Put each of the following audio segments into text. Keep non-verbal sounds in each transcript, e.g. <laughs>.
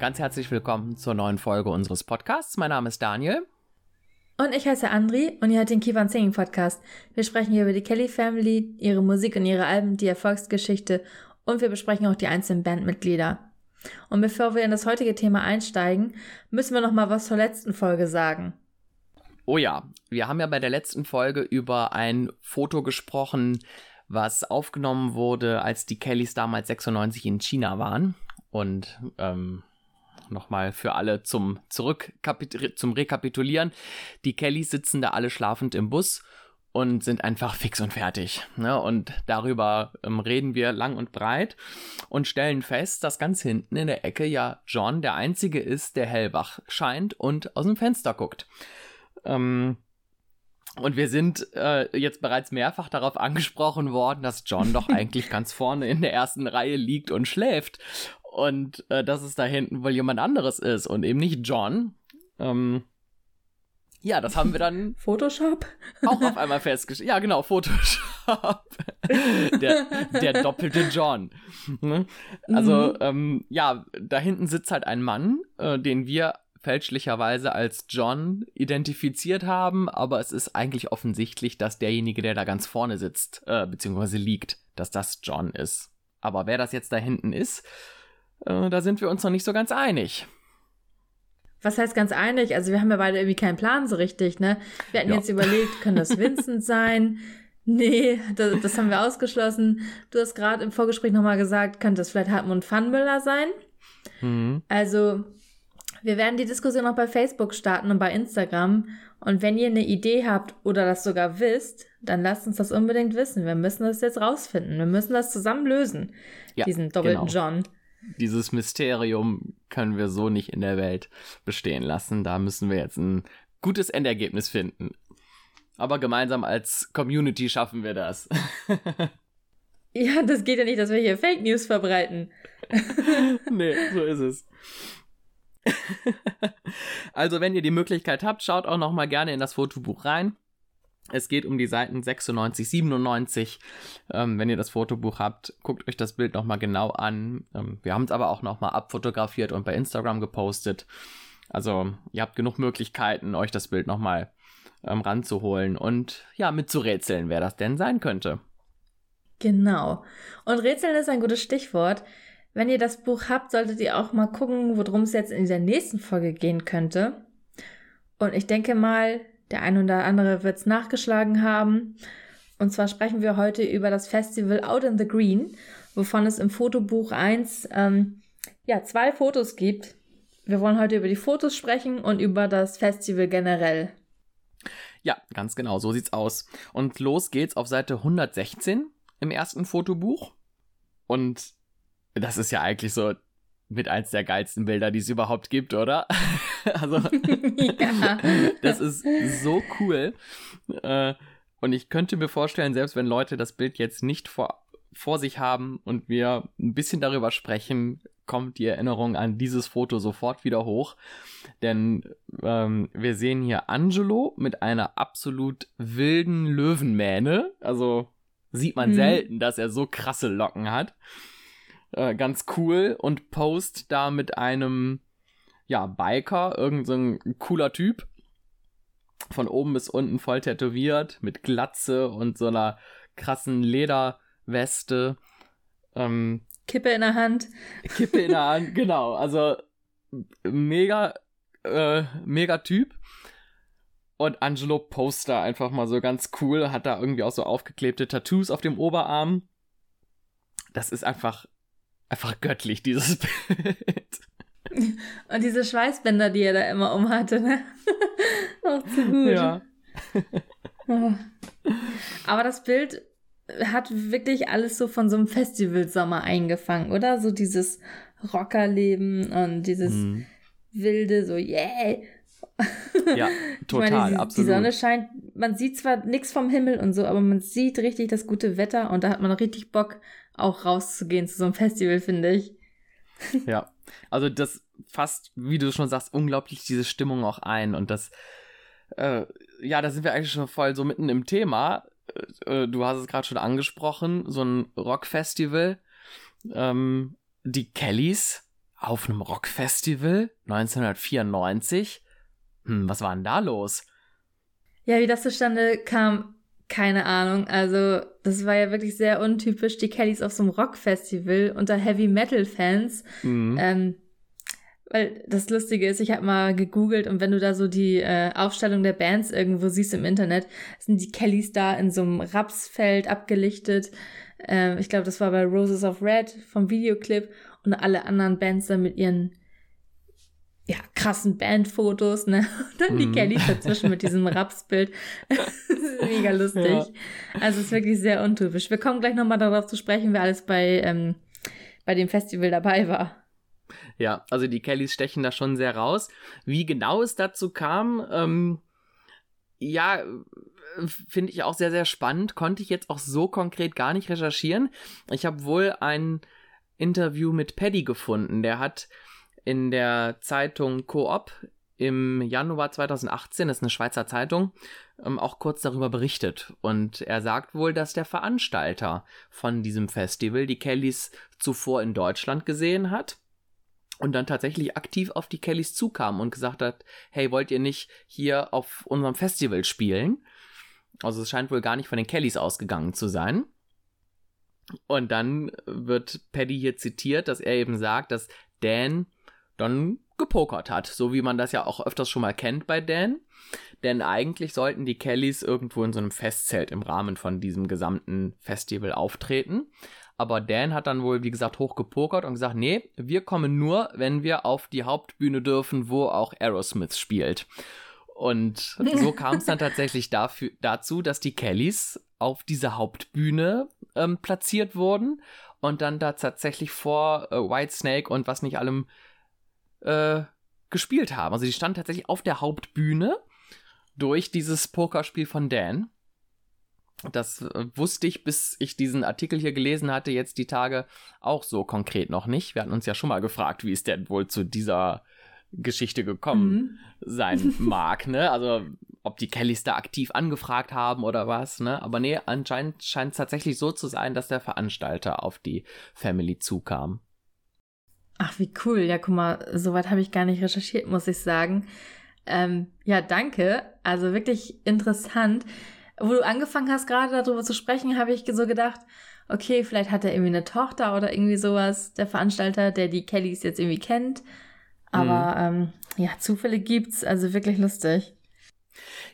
Ganz herzlich willkommen zur neuen Folge unseres Podcasts. Mein Name ist Daniel. Und ich heiße Andri und ihr hört den Keep on Singing Podcast. Wir sprechen hier über die Kelly Family, ihre Musik und ihre Alben, die Erfolgsgeschichte und wir besprechen auch die einzelnen Bandmitglieder. Und bevor wir in das heutige Thema einsteigen, müssen wir noch mal was zur letzten Folge sagen. Oh ja, wir haben ja bei der letzten Folge über ein Foto gesprochen, was aufgenommen wurde, als die Kellys damals 96 in China waren. Und ähm, nochmal für alle zum Zurück zum Rekapitulieren. Die Kellys sitzen da alle schlafend im Bus und sind einfach fix und fertig. Ne? Und darüber ähm, reden wir lang und breit und stellen fest, dass ganz hinten in der Ecke ja John der Einzige ist, der hellwach scheint und aus dem Fenster guckt. Ähm, und wir sind äh, jetzt bereits mehrfach darauf angesprochen worden, dass John doch <laughs> eigentlich ganz vorne in der ersten Reihe liegt und schläft und äh, dass es da hinten wohl jemand anderes ist und eben nicht John. Ähm, ja, das haben wir dann. <laughs> Photoshop? Auch auf einmal festgestellt. Ja, genau, Photoshop. <laughs> der, der doppelte John. Ne? Also, mhm. ähm, ja, da hinten sitzt halt ein Mann, äh, den wir fälschlicherweise als John identifiziert haben, aber es ist eigentlich offensichtlich, dass derjenige, der da ganz vorne sitzt, äh, beziehungsweise liegt, dass das John ist. Aber wer das jetzt da hinten ist, äh, da sind wir uns noch nicht so ganz einig. Was heißt ganz einig? Also wir haben ja beide irgendwie keinen Plan so richtig, ne? Wir hatten ja. jetzt überlegt, kann das Vincent sein? <laughs> Nee, das, das, haben wir ausgeschlossen. Du hast gerade im Vorgespräch nochmal gesagt, könnte es vielleicht Hartmut Pfannmüller sein? Mhm. Also, wir werden die Diskussion auch bei Facebook starten und bei Instagram. Und wenn ihr eine Idee habt oder das sogar wisst, dann lasst uns das unbedingt wissen. Wir müssen das jetzt rausfinden. Wir müssen das zusammen lösen. Ja, diesen doppelten genau. John dieses Mysterium können wir so nicht in der Welt bestehen lassen. Da müssen wir jetzt ein gutes Endergebnis finden. Aber gemeinsam als Community schaffen wir das. <laughs> ja, das geht ja nicht, dass wir hier Fake News verbreiten. <laughs> nee, so ist es. <laughs> also, wenn ihr die Möglichkeit habt, schaut auch noch mal gerne in das Fotobuch rein. Es geht um die Seiten 96, 97. Ähm, wenn ihr das Fotobuch habt, guckt euch das Bild nochmal genau an. Ähm, wir haben es aber auch nochmal abfotografiert und bei Instagram gepostet. Also ihr habt genug Möglichkeiten, euch das Bild nochmal ähm, ranzuholen und ja, mitzurätseln, wer das denn sein könnte. Genau. Und Rätseln ist ein gutes Stichwort. Wenn ihr das Buch habt, solltet ihr auch mal gucken, worum es jetzt in der nächsten Folge gehen könnte. Und ich denke mal, der ein oder andere wird es nachgeschlagen haben. Und zwar sprechen wir heute über das Festival Out in the Green, wovon es im Fotobuch 1 ähm, ja, zwei Fotos gibt. Wir wollen heute über die Fotos sprechen und über das Festival generell. Ja, ganz genau, so sieht's aus. Und los geht's auf Seite 116 im ersten Fotobuch. Und das ist ja eigentlich so mit eins der geilsten Bilder, die es überhaupt gibt, oder? <laughs> also, <laughs> ja. das ist so cool. Äh, und ich könnte mir vorstellen, selbst wenn Leute das Bild jetzt nicht vor, vor sich haben und wir ein bisschen darüber sprechen, kommt die Erinnerung an dieses Foto sofort wieder hoch. Denn ähm, wir sehen hier Angelo mit einer absolut wilden Löwenmähne. Also sieht man hm. selten, dass er so krasse Locken hat. Äh, ganz cool und post da mit einem, ja, Biker, irgendein so cooler Typ. Von oben bis unten voll tätowiert, mit Glatze und so einer krassen Lederweste. Ähm, Kippe in der Hand. Kippe in der Hand, <laughs> genau. Also mega, äh, mega Typ. Und Angelo Poster einfach mal so ganz cool, hat da irgendwie auch so aufgeklebte Tattoos auf dem Oberarm. Das ist einfach einfach göttlich, dieses <laughs> Bild. Und diese Schweißbänder, die er da immer umhatte, ne? <laughs> Auch zu gut. Ja. Oh. Aber das Bild hat wirklich alles so von so einem Festivalsommer eingefangen, oder? So dieses Rockerleben und dieses mhm. wilde, so yeah. Ja, total, <laughs> ich meine, die, absolut. Die Sonne scheint, man sieht zwar nichts vom Himmel und so, aber man sieht richtig das gute Wetter und da hat man richtig Bock, auch rauszugehen zu so einem Festival, finde ich. Ja, also das fasst, wie du schon sagst, unglaublich diese Stimmung auch ein und das, äh, ja, da sind wir eigentlich schon voll so mitten im Thema. Äh, du hast es gerade schon angesprochen, so ein Rockfestival. Ähm, die Kellys auf einem Rockfestival 1994. Hm, was war denn da los? Ja, wie das zustande kam, keine Ahnung. Also, das war ja wirklich sehr untypisch. Die Kellys auf so einem Rockfestival unter Heavy Metal Fans. Mhm. Ähm, weil das Lustige ist, ich habe mal gegoogelt und wenn du da so die äh, Aufstellung der Bands irgendwo siehst im Internet, sind die Kellys da in so einem Rapsfeld abgelichtet. Ähm, ich glaube, das war bei Roses of Red vom Videoclip und alle anderen Bands dann mit ihren ja, krassen Bandfotos, ne? <laughs> Und dann die mm. Kellys dazwischen mit diesem Rapsbild. <laughs> Mega lustig. Ja. Also es ist wirklich sehr untypisch. Wir kommen gleich nochmal darauf zu sprechen, wer alles bei, ähm, bei dem Festival dabei war. Ja, also die Kellys stechen da schon sehr raus. Wie genau es dazu kam, ähm, ja, finde ich auch sehr, sehr spannend. Konnte ich jetzt auch so konkret gar nicht recherchieren. Ich habe wohl ein Interview mit Paddy gefunden. Der hat in der Zeitung Coop im Januar 2018, das ist eine Schweizer Zeitung, ähm, auch kurz darüber berichtet. Und er sagt wohl, dass der Veranstalter von diesem Festival die Kellys zuvor in Deutschland gesehen hat und dann tatsächlich aktiv auf die Kellys zukam und gesagt hat, hey, wollt ihr nicht hier auf unserem Festival spielen? Also es scheint wohl gar nicht von den Kellys ausgegangen zu sein. Und dann wird Paddy hier zitiert, dass er eben sagt, dass Dan dann gepokert hat, so wie man das ja auch öfters schon mal kennt bei Dan. Denn eigentlich sollten die Kellys irgendwo in so einem Festzelt im Rahmen von diesem gesamten Festival auftreten. Aber Dan hat dann wohl, wie gesagt, hochgepokert und gesagt, nee, wir kommen nur, wenn wir auf die Hauptbühne dürfen, wo auch Aerosmith spielt. Und so kam es dann tatsächlich dafür, dazu, dass die Kellys auf dieser Hauptbühne ähm, platziert wurden und dann da tatsächlich vor äh, Whitesnake und was nicht allem äh, gespielt haben. Also die standen tatsächlich auf der Hauptbühne durch dieses Pokerspiel von Dan. Das äh, wusste ich, bis ich diesen Artikel hier gelesen hatte, jetzt die Tage auch so konkret noch nicht. Wir hatten uns ja schon mal gefragt, wie es denn wohl zu dieser Geschichte gekommen mhm. sein <laughs> mag, ne? Also ob die Kellys da aktiv angefragt haben oder was, ne? Aber nee, anscheinend scheint es tatsächlich so zu sein, dass der Veranstalter auf die Family zukam. Ach, wie cool. Ja, guck mal, soweit habe ich gar nicht recherchiert, muss ich sagen. Ähm, ja, danke. Also wirklich interessant wo du angefangen hast, gerade darüber zu sprechen, habe ich so gedacht, okay, vielleicht hat er irgendwie eine Tochter oder irgendwie sowas, der Veranstalter, der die Kellys jetzt irgendwie kennt. Aber mhm. ähm, ja, Zufälle gibt's, also wirklich lustig.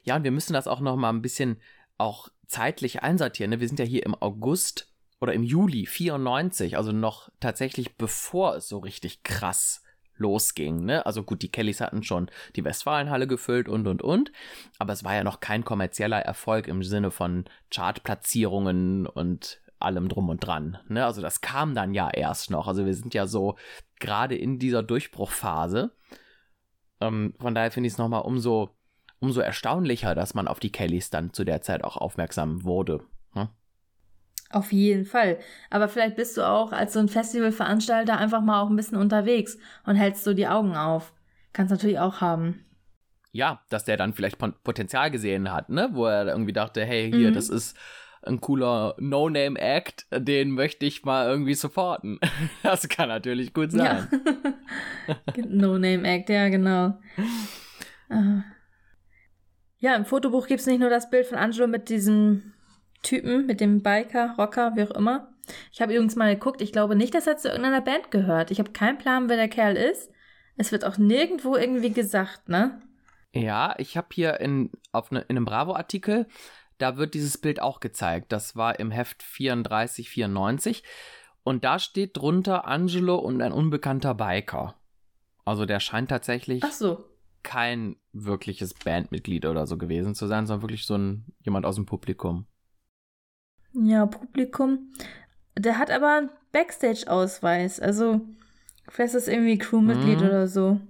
Ja, und wir müssen das auch noch mal ein bisschen auch zeitlich einsortieren. Ne? Wir sind ja hier im August oder im Juli 94, also noch tatsächlich bevor es so richtig krass losging. Ne? Also gut, die Kellys hatten schon die Westfalenhalle gefüllt und und und, aber es war ja noch kein kommerzieller Erfolg im Sinne von Chartplatzierungen und allem drum und dran. Ne? Also das kam dann ja erst noch. Also wir sind ja so gerade in dieser Durchbruchphase. Ähm, von daher finde ich es nochmal umso, umso erstaunlicher, dass man auf die Kellys dann zu der Zeit auch aufmerksam wurde. Auf jeden Fall. Aber vielleicht bist du auch als so ein Festivalveranstalter einfach mal auch ein bisschen unterwegs und hältst so die Augen auf. Kannst natürlich auch haben. Ja, dass der dann vielleicht Potenzial gesehen hat, ne? Wo er irgendwie dachte, hey, hier, mhm. das ist ein cooler No-Name-Act, den möchte ich mal irgendwie supporten. <laughs> Das kann natürlich gut sein. <laughs> Ja. No-Name-Act, ja, genau. Ah. Ja, im Fotobuch gibt es nicht nur das Bild von Angelo mit diesem Typen, mit dem Biker, Rocker, wie auch immer. Ich habe übrigens mal geguckt, ich glaube nicht, dass er zu irgendeiner Band gehört. Ich habe keinen Plan, wer der Kerl ist. Es wird auch nirgendwo irgendwie gesagt, ne? Ja, ich habe hier in, auf ne, in einem Bravo-Artikel, da wird dieses Bild auch gezeigt. Das war im Heft 34, 94. Und da steht drunter Angelo und ein unbekannter Biker. Also der scheint tatsächlich so. kein wirkliches Bandmitglied oder so gewesen zu sein, sondern wirklich so ein jemand aus dem Publikum. Ja, Publikum. Der hat aber einen Backstage-Ausweis. Also, vielleicht ist das irgendwie Crewmitglied mhm. oder so.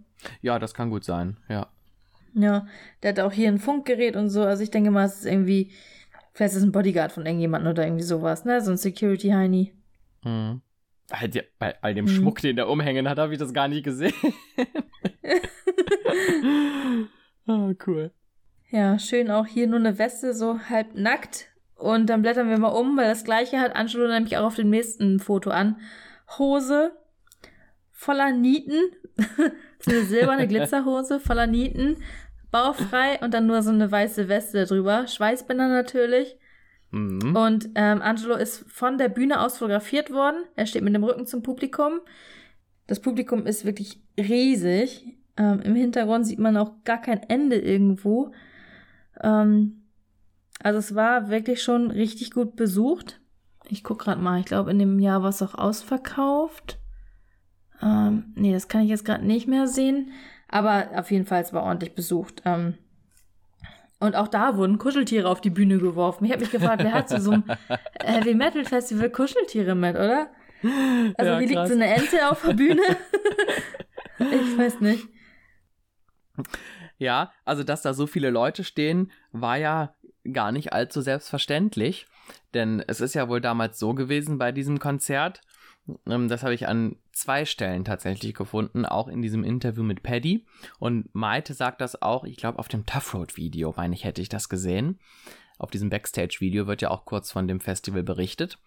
Ja, das kann gut sein, ja. Ja, der hat auch hier ein Funkgerät und so. Also, ich denke mal, es ist irgendwie. Vielleicht ist es ein Bodyguard von irgendjemandem oder irgendwie sowas, ne? So ein Security-Heini. Mhm. Halt, bei all dem mhm. Schmuck, den der umhängen hat, habe ich das gar nicht gesehen. oh, <laughs> cool. Ja, schön auch hier nur eine Weste, so halb nackt und dann blättern wir mal um, weil das gleiche hat Angelo nämlich auch auf dem nächsten Foto an. Hose, voller Nieten. <laughs> so eine silberne <laughs> Glitzerhose voller Nieten. Bauchfrei und dann nur so eine weiße Weste drüber. Schweißbänder natürlich. Mhm. Und ähm, Angelo ist von der Bühne aus fotografiert worden. Er steht mit dem Rücken zum Publikum. Das Publikum ist wirklich riesig. Ähm, Im Hintergrund sieht man auch gar kein Ende irgendwo. Ähm, also es war wirklich schon richtig gut besucht. Ich guck gerade mal, ich glaube in dem Jahr war es auch ausverkauft. Ähm, nee, das kann ich jetzt gerade nicht mehr sehen. Aber auf jeden Fall, es war ordentlich besucht. Ähm, und auch da wurden Kuscheltiere auf die Bühne geworfen. Ich habe mich gefragt, wer hat zu so einem <laughs> Heavy Metal Festival Kuscheltiere mit, oder? Also ja, wie liegt so eine Ente auf der Bühne? <laughs> ich weiß nicht. Ja, also dass da so viele Leute stehen, war ja gar nicht allzu selbstverständlich. Denn es ist ja wohl damals so gewesen bei diesem Konzert, ähm, das habe ich an zwei Stellen tatsächlich gefunden, auch in diesem Interview mit Paddy. Und Maite sagt das auch, ich glaube, auf dem Tough Road Video, meine ich, hätte ich das gesehen. Auf diesem Backstage-Video wird ja auch kurz von dem Festival berichtet.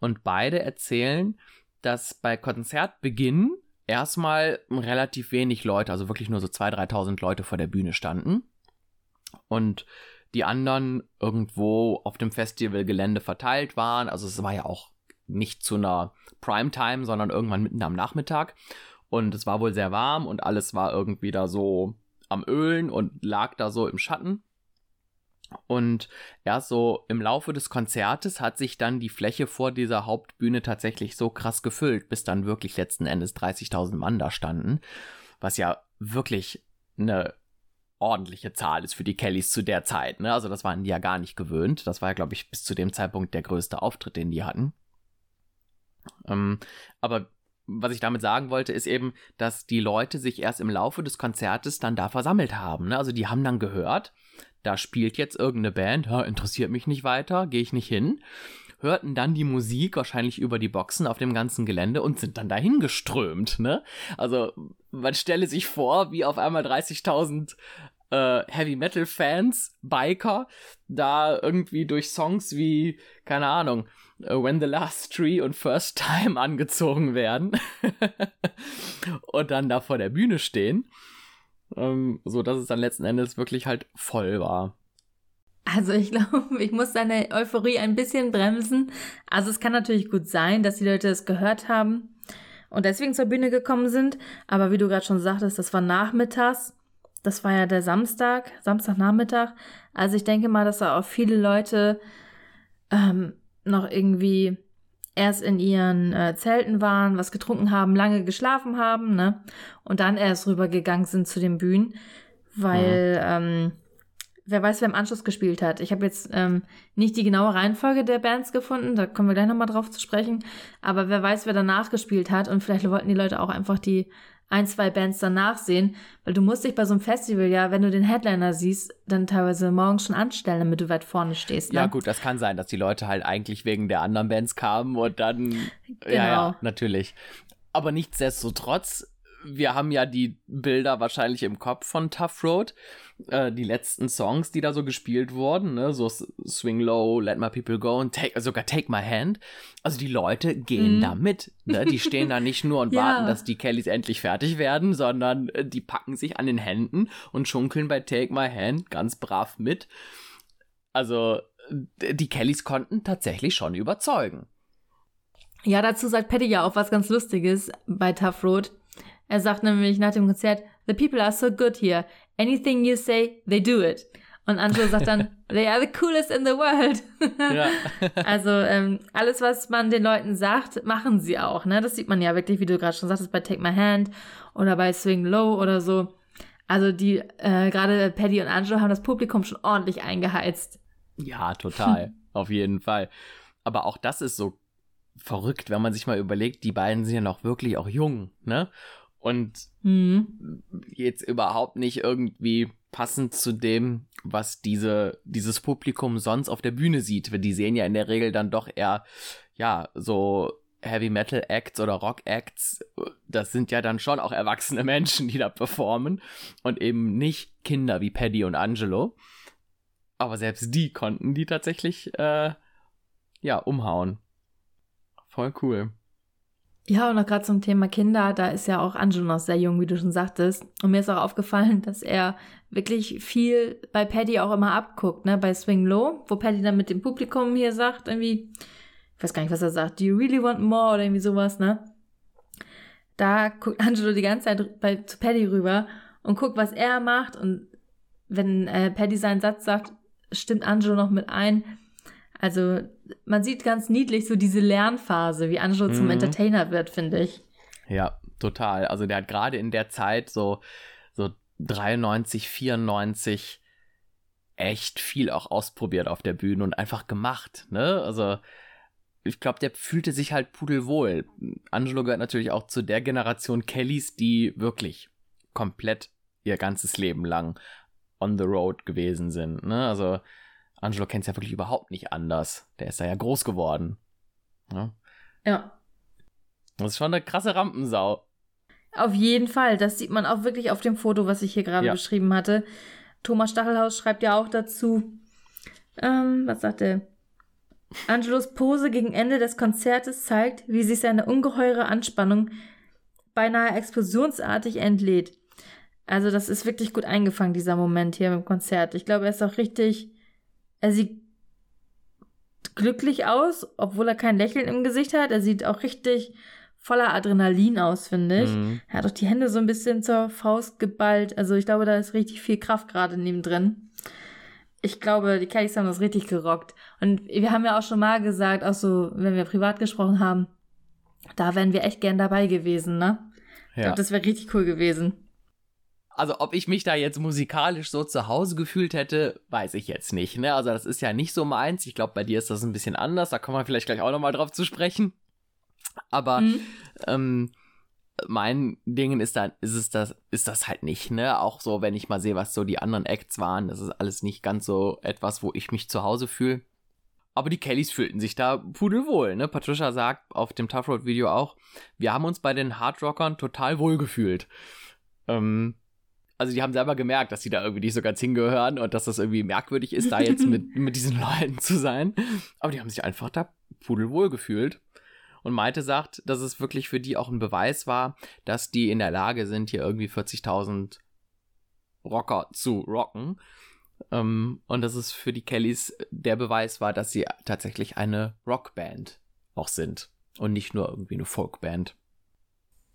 Und beide erzählen, dass bei Konzertbeginn erstmal relativ wenig Leute, also wirklich nur so 2.000, 3.000 Leute vor der Bühne standen. Und die anderen irgendwo auf dem Festivalgelände verteilt waren. Also es war ja auch nicht zu einer Primetime, sondern irgendwann mitten am Nachmittag. Und es war wohl sehr warm und alles war irgendwie da so am Ölen und lag da so im Schatten. Und erst so im Laufe des Konzertes hat sich dann die Fläche vor dieser Hauptbühne tatsächlich so krass gefüllt, bis dann wirklich letzten Endes 30.000 Mann da standen. Was ja wirklich eine ordentliche Zahl ist für die Kellys zu der Zeit. Ne? Also das waren die ja gar nicht gewöhnt. Das war ja, glaube ich, bis zu dem Zeitpunkt der größte Auftritt, den die hatten. Ähm, aber was ich damit sagen wollte, ist eben, dass die Leute sich erst im Laufe des Konzertes dann da versammelt haben. Ne? Also die haben dann gehört, da spielt jetzt irgendeine Band, ha, interessiert mich nicht weiter, gehe ich nicht hin. Hörten dann die Musik wahrscheinlich über die Boxen auf dem ganzen Gelände und sind dann dahin geströmt. Ne? Also man stelle sich vor, wie auf einmal 30.000 äh, Heavy Metal Fans, Biker, da irgendwie durch Songs wie, keine Ahnung, äh, When the Last Tree und First Time <laughs> angezogen werden <laughs> und dann da vor der Bühne stehen, ähm, so dass es dann letzten Endes wirklich halt voll war. Also ich <laughs> glaube, ich muss deine Euphorie ein bisschen bremsen. Also es kann natürlich gut sein, dass die Leute es gehört haben und deswegen zur Bühne gekommen sind. Aber wie du gerade schon sagtest, das war nachmittags. Das war ja der Samstag, Samstagnachmittag. Also ich denke mal, dass da auch viele Leute ähm, noch irgendwie erst in ihren äh, Zelten waren, was getrunken haben, lange geschlafen haben, ne? Und dann erst rübergegangen sind zu den Bühnen, weil mhm. ähm, wer weiß, wer im Anschluss gespielt hat. Ich habe jetzt ähm, nicht die genaue Reihenfolge der Bands gefunden, da kommen wir gleich nochmal drauf zu sprechen, aber wer weiß, wer danach gespielt hat und vielleicht wollten die Leute auch einfach die ein, zwei Bands danach sehen, weil du musst dich bei so einem Festival ja, wenn du den Headliner siehst, dann teilweise morgens schon anstellen, damit du weit vorne stehst. Ne? Ja gut, das kann sein, dass die Leute halt eigentlich wegen der anderen Bands kamen und dann, genau. ja, ja, natürlich. Aber nichtsdestotrotz wir haben ja die Bilder wahrscheinlich im Kopf von Tough Road. Äh, die letzten Songs, die da so gespielt wurden, ne? so Swing Low, Let My People Go und take, sogar Take My Hand. Also die Leute gehen mm. da mit. Ne? Die stehen da nicht nur <laughs> und ja. warten, dass die Kellys endlich fertig werden, sondern äh, die packen sich an den Händen und schunkeln bei Take My Hand ganz brav mit. Also die Kellys konnten tatsächlich schon überzeugen. Ja, dazu sagt Patty ja auch was ganz Lustiges bei Tough Road. Er sagt nämlich nach dem Konzert, The people are so good here. Anything you say, they do it. Und Angelo sagt dann, <laughs> they are the coolest in the world. Ja. <laughs> also ähm, alles, was man den Leuten sagt, machen sie auch. Ne? Das sieht man ja wirklich, wie du gerade schon sagtest, bei Take My Hand oder bei Swing Low oder so. Also die, äh, gerade Paddy und Angelo haben das Publikum schon ordentlich eingeheizt. Ja, total. <laughs> Auf jeden Fall. Aber auch das ist so verrückt, wenn man sich mal überlegt, die beiden sind ja noch wirklich auch jung, ne? Und mhm. jetzt überhaupt nicht irgendwie passend zu dem, was diese, dieses Publikum sonst auf der Bühne sieht. Die sehen ja in der Regel dann doch eher, ja, so Heavy Metal Acts oder Rock Acts. Das sind ja dann schon auch erwachsene <laughs> Menschen, die da performen und eben nicht Kinder wie Paddy und Angelo. Aber selbst die konnten die tatsächlich, äh, ja, umhauen. Voll cool. Ja, und auch gerade zum Thema Kinder, da ist ja auch Angelo noch sehr jung, wie du schon sagtest. Und mir ist auch aufgefallen, dass er wirklich viel bei Paddy auch immer abguckt, ne? Bei Swing Low, wo Paddy dann mit dem Publikum hier sagt, irgendwie, ich weiß gar nicht, was er sagt, do you really want more oder irgendwie sowas, ne? Da guckt Angelo die ganze Zeit bei, zu Paddy rüber und guckt, was er macht. Und wenn äh, Paddy seinen Satz sagt, stimmt Angelo noch mit ein. Also man sieht ganz niedlich so diese Lernphase, wie Angelo mhm. zum Entertainer wird, finde ich. Ja, total. Also der hat gerade in der Zeit so, so 93, 94 echt viel auch ausprobiert auf der Bühne und einfach gemacht, ne? Also ich glaube, der fühlte sich halt pudelwohl. Angelo gehört natürlich auch zu der Generation Kellys, die wirklich komplett ihr ganzes Leben lang on the road gewesen sind. Ne? Also Angelo kennt es ja wirklich überhaupt nicht anders. Der ist da ja groß geworden. Ne? Ja. Das ist schon eine krasse Rampensau. Auf jeden Fall. Das sieht man auch wirklich auf dem Foto, was ich hier gerade ja. beschrieben hatte. Thomas Stachelhaus schreibt ja auch dazu. Ähm, was sagt er? Angelos Pose gegen Ende des Konzertes zeigt, wie sich seine ungeheure Anspannung beinahe explosionsartig entlädt. Also das ist wirklich gut eingefangen, dieser Moment hier im Konzert. Ich glaube, er ist auch richtig, er sieht glücklich aus, obwohl er kein Lächeln im Gesicht hat. Er sieht auch richtig voller Adrenalin aus, finde ich. Mhm. Er hat auch die Hände so ein bisschen zur Faust geballt. Also ich glaube, da ist richtig viel Kraft gerade neben drin ich glaube, die Kellys haben das richtig gerockt. Und wir haben ja auch schon mal gesagt, auch so, wenn wir privat gesprochen haben, da wären wir echt gern dabei gewesen, ne? Ja. Ich glaube, das wäre richtig cool gewesen. Also, ob ich mich da jetzt musikalisch so zu Hause gefühlt hätte, weiß ich jetzt nicht, ne? Also, das ist ja nicht so meins. Ich glaube, bei dir ist das ein bisschen anders. Da kommen wir vielleicht gleich auch nochmal drauf zu sprechen. Aber, mhm. ähm, mein Ding ist dann, ist es das, ist das halt nicht, ne? Auch so, wenn ich mal sehe, was so die anderen Acts waren, das ist alles nicht ganz so etwas, wo ich mich zu Hause fühle. Aber die Kellys fühlten sich da pudelwohl, ne? Patricia sagt auf dem Tough Road Video auch, wir haben uns bei den Hardrockern total wohl gefühlt. Ähm, also die haben selber gemerkt, dass sie da irgendwie nicht so ganz hingehören und dass das irgendwie merkwürdig ist, da jetzt mit, <laughs> mit diesen Leuten zu sein. Aber die haben sich einfach da pudelwohl gefühlt. Und Malte sagt, dass es wirklich für die auch ein Beweis war, dass die in der Lage sind, hier irgendwie 40.000 Rocker zu rocken. Ähm, und dass es für die Kellys der Beweis war, dass sie tatsächlich eine Rockband auch sind und nicht nur irgendwie eine Folkband.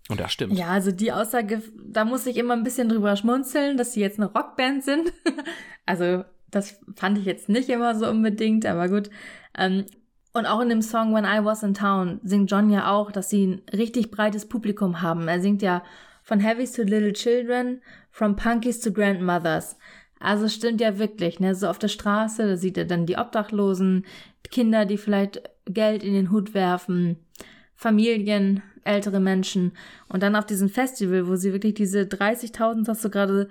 Und das stimmt. Ja, also die Aussage, da muss ich immer ein bisschen drüber schmunzeln, dass sie jetzt eine Rockband sind. <laughs> also das fand ich jetzt nicht immer so unbedingt, aber gut. Ähm, und auch in dem Song When I Was in Town singt John ja auch, dass sie ein richtig breites Publikum haben. Er singt ja von Heavies to Little Children, from Punkies to Grandmothers. Also stimmt ja wirklich, ne? So auf der Straße, da sieht er dann die Obdachlosen, Kinder, die vielleicht Geld in den Hut werfen, Familien, ältere Menschen. Und dann auf diesem Festival, wo sie wirklich diese 30.000, hast du gerade,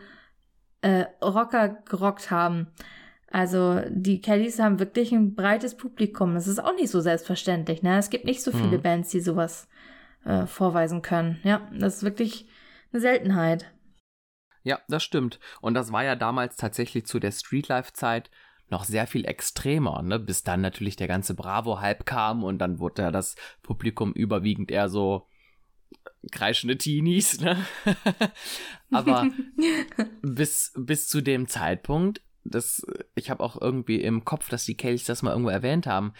äh, Rocker gerockt haben. Also die Kellys haben wirklich ein breites Publikum. Das ist auch nicht so selbstverständlich. Ne? Es gibt nicht so viele mhm. Bands, die sowas äh, vorweisen können. Ja, das ist wirklich eine Seltenheit. Ja, das stimmt. Und das war ja damals tatsächlich zu der Streetlife-Zeit noch sehr viel extremer, ne? Bis dann natürlich der ganze Bravo-Hype kam und dann wurde ja das Publikum überwiegend eher so kreischende Teenies, ne? <laughs> Aber <laughs> bis, bis zu dem Zeitpunkt das, ich habe auch irgendwie im Kopf, dass die Kellys das mal irgendwo erwähnt haben,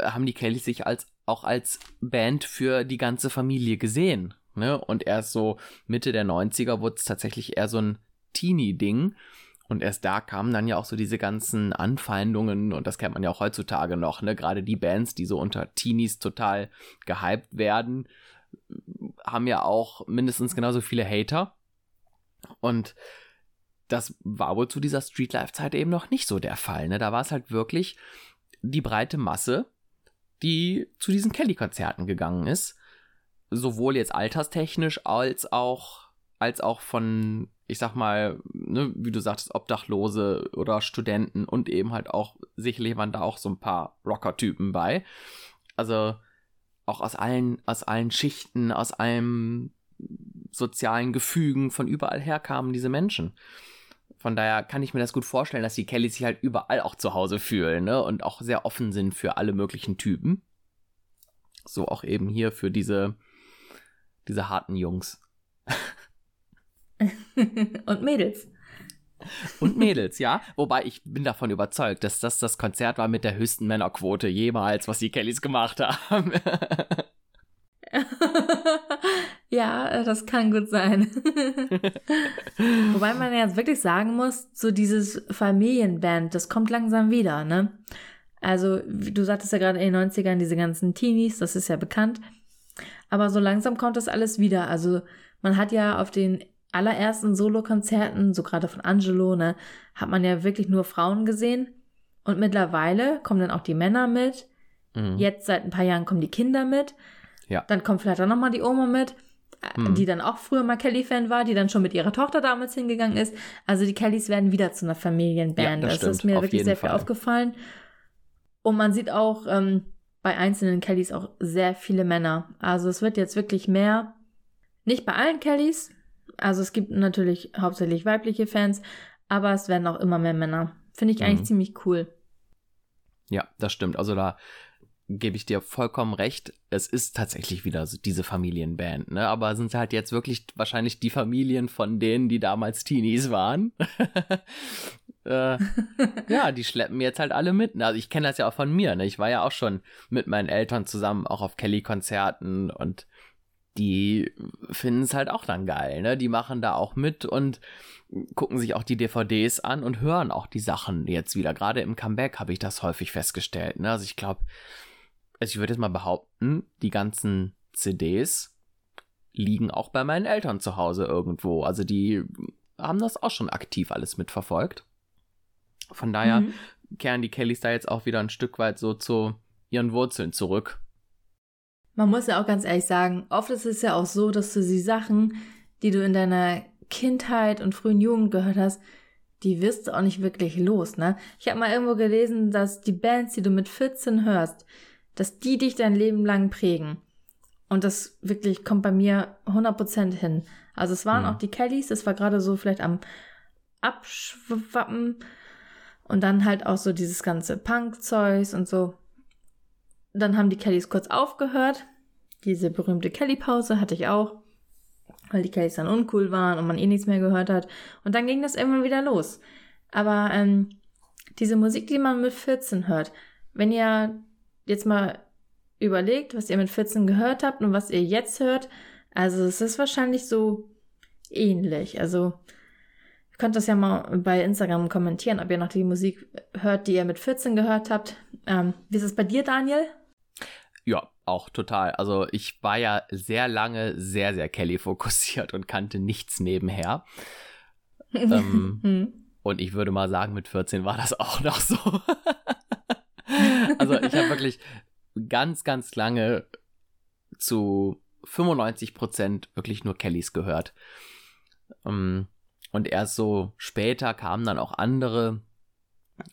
haben die Kellys sich als auch als Band für die ganze Familie gesehen. Ne? Und erst so Mitte der 90er wurde es tatsächlich eher so ein Teenie-Ding. Und erst da kamen dann ja auch so diese ganzen Anfeindungen, und das kennt man ja auch heutzutage noch, ne? Gerade die Bands, die so unter Teenies total gehypt werden, haben ja auch mindestens genauso viele Hater. Und das war wohl zu dieser Streetlife-Zeit eben noch nicht so der Fall. Ne? Da war es halt wirklich die breite Masse, die zu diesen Kelly-Konzerten gegangen ist. Sowohl jetzt alterstechnisch als auch, als auch von, ich sag mal, ne, wie du sagtest, Obdachlose oder Studenten und eben halt auch, sicherlich waren da auch so ein paar Rocker-Typen bei. Also auch aus allen, aus allen Schichten, aus allen sozialen Gefügen, von überall her kamen diese Menschen. Von daher kann ich mir das gut vorstellen, dass die Kellys sich halt überall auch zu Hause fühlen, ne? Und auch sehr offen sind für alle möglichen Typen. So auch eben hier für diese Diese harten Jungs. <laughs> <laughs> Und Mädels. Und Mädels, ja. Wobei ich bin davon überzeugt, dass das das Konzert war mit der höchsten Männerquote jemals, was die Kellys gemacht haben. <laughs> ja, das kann gut sein. <laughs> Wobei man jetzt wirklich sagen muss, so dieses Familienband, das kommt langsam wieder, ne? Also, du sagtest ja gerade in den 90ern, diese ganzen Teenies, das ist ja bekannt. Aber so langsam kommt das alles wieder. Also, man hat ja auf den allerersten Solokonzerten, so gerade von Angelo, ne, hat man ja wirklich nur Frauen gesehen. Und mittlerweile kommen dann auch die Männer mit. Mhm. Jetzt seit ein paar Jahren kommen die Kinder mit. Ja. Dann kommt vielleicht auch nochmal die Oma mit, äh, mhm. die dann auch früher mal Kelly-Fan war, die dann schon mit ihrer Tochter damals hingegangen ist. Also die Kellys werden wieder zu einer Familienband. Ja, das, das ist mir Auf wirklich sehr Fall. viel aufgefallen. Und man sieht auch ähm, bei einzelnen Kellys auch sehr viele Männer. Also es wird jetzt wirklich mehr. Nicht bei allen Kellys. Also es gibt natürlich hauptsächlich weibliche Fans, aber es werden auch immer mehr Männer. Finde ich eigentlich mhm. ziemlich cool. Ja, das stimmt. Also da gebe ich dir vollkommen recht. Es ist tatsächlich wieder so diese Familienband, ne? Aber sind halt jetzt wirklich wahrscheinlich die Familien von denen, die damals Teenies waren. <laughs> äh, <laughs> ja, die schleppen jetzt halt alle mit. Also ich kenne das ja auch von mir, ne? Ich war ja auch schon mit meinen Eltern zusammen auch auf Kelly-Konzerten und die finden es halt auch dann geil, ne? Die machen da auch mit und gucken sich auch die DVDs an und hören auch die Sachen jetzt wieder. Gerade im Comeback habe ich das häufig festgestellt. Ne? Also ich glaube, also ich würde jetzt mal behaupten, die ganzen CDs liegen auch bei meinen Eltern zu Hause irgendwo. Also die haben das auch schon aktiv alles mitverfolgt. Von daher mhm. kehren die Kellys da jetzt auch wieder ein Stück weit so zu ihren Wurzeln zurück. Man muss ja auch ganz ehrlich sagen, oft ist es ja auch so, dass du die Sachen, die du in deiner Kindheit und frühen Jugend gehört hast, die wirst du auch nicht wirklich los, ne? Ich habe mal irgendwo gelesen, dass die Bands, die du mit 14 hörst, dass die dich dein Leben lang prägen. Und das wirklich kommt bei mir 100% hin. Also es waren mhm. auch die Kellys, das war gerade so vielleicht am Abschwappen und dann halt auch so dieses ganze Punk-Zeugs und so. Dann haben die Kellys kurz aufgehört. Diese berühmte Kelly-Pause hatte ich auch, weil die Kellys dann uncool waren und man eh nichts mehr gehört hat. Und dann ging das irgendwann wieder los. Aber ähm, diese Musik, die man mit 14 hört, wenn ihr jetzt mal überlegt, was ihr mit 14 gehört habt und was ihr jetzt hört, also es ist wahrscheinlich so ähnlich. Also ihr könnt das ja mal bei Instagram kommentieren, ob ihr noch die Musik hört, die ihr mit 14 gehört habt. Ähm, wie ist es bei dir, Daniel? Auch total. Also ich war ja sehr lange sehr, sehr Kelly fokussiert und kannte nichts nebenher. ähm, <laughs> hm. Und ich würde mal sagen, mit 14 war das auch noch so. <laughs> also ich habe wirklich ganz, ganz lange zu 95 Prozent wirklich nur Kellys gehört. Ähm, und erst so später kamen dann auch andere,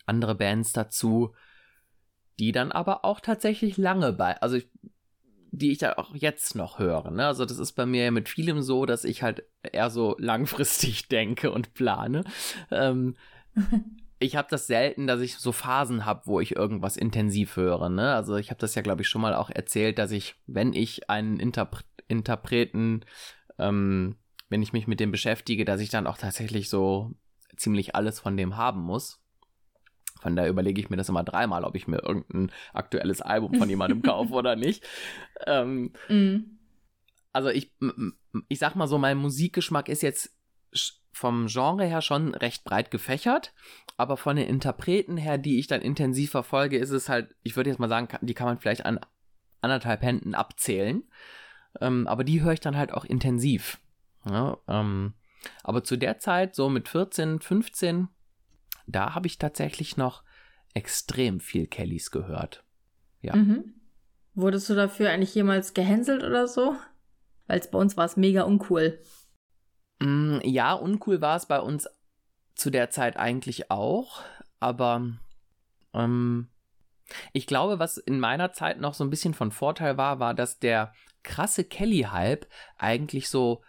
andere Bands dazu, die dann aber auch tatsächlich lange bei, also ich, die ich ja auch jetzt noch höre. Ne? Also das ist bei mir mit vielem so, dass ich halt eher so langfristig <laughs> denke und plane. Ähm, <laughs> ich habe das selten, dass ich so Phasen habe, wo ich irgendwas intensiv höre. Ne? Also ich habe das ja, glaube ich, schon mal auch erzählt, dass ich, wenn ich einen Interpre Interpreten, ähm, wenn ich mich mit dem beschäftige, dass ich dann auch tatsächlich so ziemlich alles von dem haben muss. Von daher überlege ich mir das immer dreimal, ob ich mir irgendein aktuelles Album von jemandem <laughs> kaufe oder nicht. Ähm, mm. Also ich, ich sag mal so, mein Musikgeschmack ist jetzt vom Genre her schon recht breit gefächert, aber von den Interpreten her, die ich dann intensiv verfolge, ist es halt, ich würde jetzt mal sagen, die kann man vielleicht an anderthalb Händen abzählen, ähm, aber die höre ich dann halt auch intensiv. Ja, ähm, aber zu der Zeit, so mit 14, 15, da habe ich tatsächlich noch extrem viel Kellys gehört. Ja. Mhm. Wurdest du dafür eigentlich jemals gehänselt oder so? Weil bei uns war es mega uncool. Mm, ja, uncool war es bei uns zu der Zeit eigentlich auch, aber ähm, ich glaube, was in meiner Zeit noch so ein bisschen von Vorteil war, war, dass der krasse Kelly-Hype eigentlich so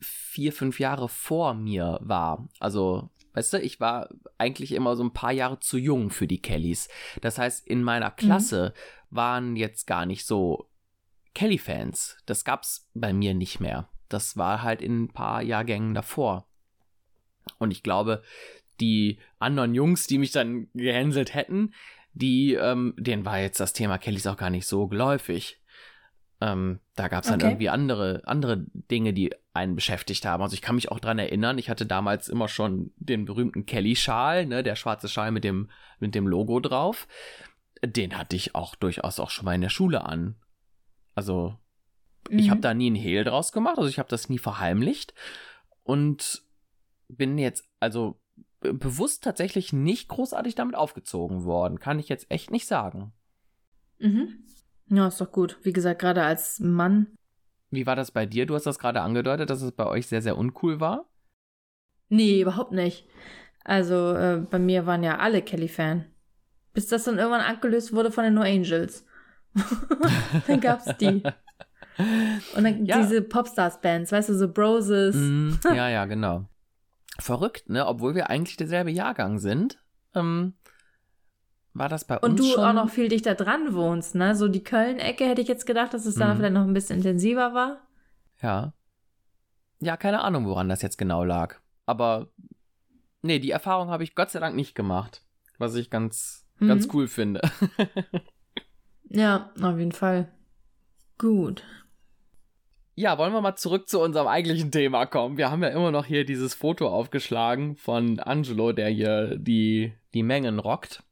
vier, fünf Jahre vor mir war. Also, weißt du, ich war eigentlich immer so ein paar Jahre zu jung für die Kellys. Das heißt, in meiner Klasse mhm. waren jetzt gar nicht so Kelly-Fans. Das gab's bei mir nicht mehr. Das war halt in ein paar Jahrgängen davor. Und ich glaube, die anderen Jungs, die mich dann gehänselt hätten, die, ähm, denen war jetzt das Thema Kellys auch gar nicht so geläufig. Ähm, da gab es dann okay. irgendwie andere, andere Dinge, die einen beschäftigt haben. Also ich kann mich auch dran erinnern, ich hatte damals immer schon den berühmten Kelly-Schal, ne, der schwarze Schal mit dem, mit dem Logo drauf. Den hatte ich auch durchaus auch schon mal in der Schule an. Also mhm. ich habe da nie einen Hehl draus gemacht, also ich habe das nie verheimlicht und bin jetzt also bewusst tatsächlich nicht großartig damit aufgezogen worden, kann ich jetzt echt nicht sagen. Mhm. Ja, ist doch gut. Wie gesagt, gerade als Mann. Wie war das bei dir? Du hast das gerade angedeutet, dass es bei euch sehr, sehr uncool war. Nee, überhaupt nicht. Also äh, bei mir waren ja alle Kelly-Fan. Bis das dann irgendwann abgelöst wurde von den No Angels. <laughs> dann gab's die. <laughs> Und dann ja. diese Popstars-Bands, weißt du, so Broses. Mm, ja, <laughs> ja, genau. Verrückt, ne? Obwohl wir eigentlich derselbe Jahrgang sind. Ähm, war das bei und uns Und du schon? auch noch viel dichter dran wohnst, ne? So die Köln-Ecke hätte ich jetzt gedacht, dass es da hm. vielleicht noch ein bisschen intensiver war. Ja. Ja, keine Ahnung, woran das jetzt genau lag. Aber nee, die Erfahrung habe ich Gott sei Dank nicht gemacht. Was ich ganz, mhm. ganz cool finde. <laughs> ja, auf jeden Fall. Gut. Ja, wollen wir mal zurück zu unserem eigentlichen Thema kommen. Wir haben ja immer noch hier dieses Foto aufgeschlagen von Angelo, der hier die, die Mengen rockt.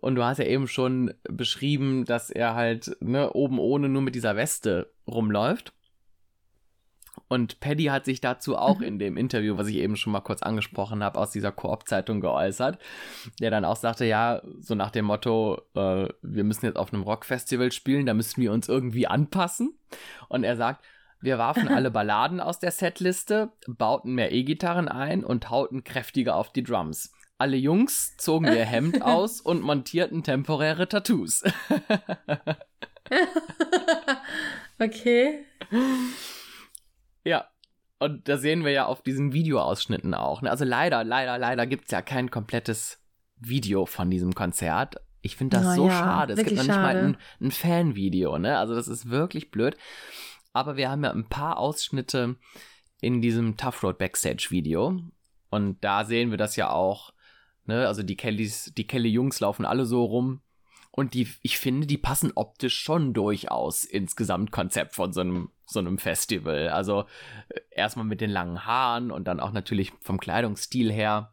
Und du hast ja eben schon beschrieben, dass er halt ne, oben ohne nur mit dieser Weste rumläuft. Und Paddy hat sich dazu auch mhm. in dem Interview, was ich eben schon mal kurz angesprochen habe, aus dieser Koop-Zeitung geäußert, der dann auch sagte, ja, so nach dem Motto, äh, wir müssen jetzt auf einem Rockfestival spielen, da müssen wir uns irgendwie anpassen. Und er sagt, wir warfen <laughs> alle Balladen aus der Setliste, bauten mehr E-Gitarren ein und hauten kräftiger auf die Drums. Alle Jungs zogen ihr Hemd <laughs> aus und montierten temporäre Tattoos. <laughs> okay. Ja. Und da sehen wir ja auf diesen Videoausschnitten auch. Ne? Also leider, leider, leider gibt es ja kein komplettes Video von diesem Konzert. Ich finde das Na so ja, schade. Es gibt noch nicht schade. mal ein, ein Fanvideo, ne? Also das ist wirklich blöd. Aber wir haben ja ein paar Ausschnitte in diesem Tough Road Backstage Video. Und da sehen wir das ja auch Ne? Also die Kellys, die Kelly-Jungs laufen alle so rum. Und die, ich finde, die passen optisch schon durchaus ins Gesamtkonzept von so einem, so einem Festival. Also äh, erstmal mit den langen Haaren und dann auch natürlich vom Kleidungsstil her.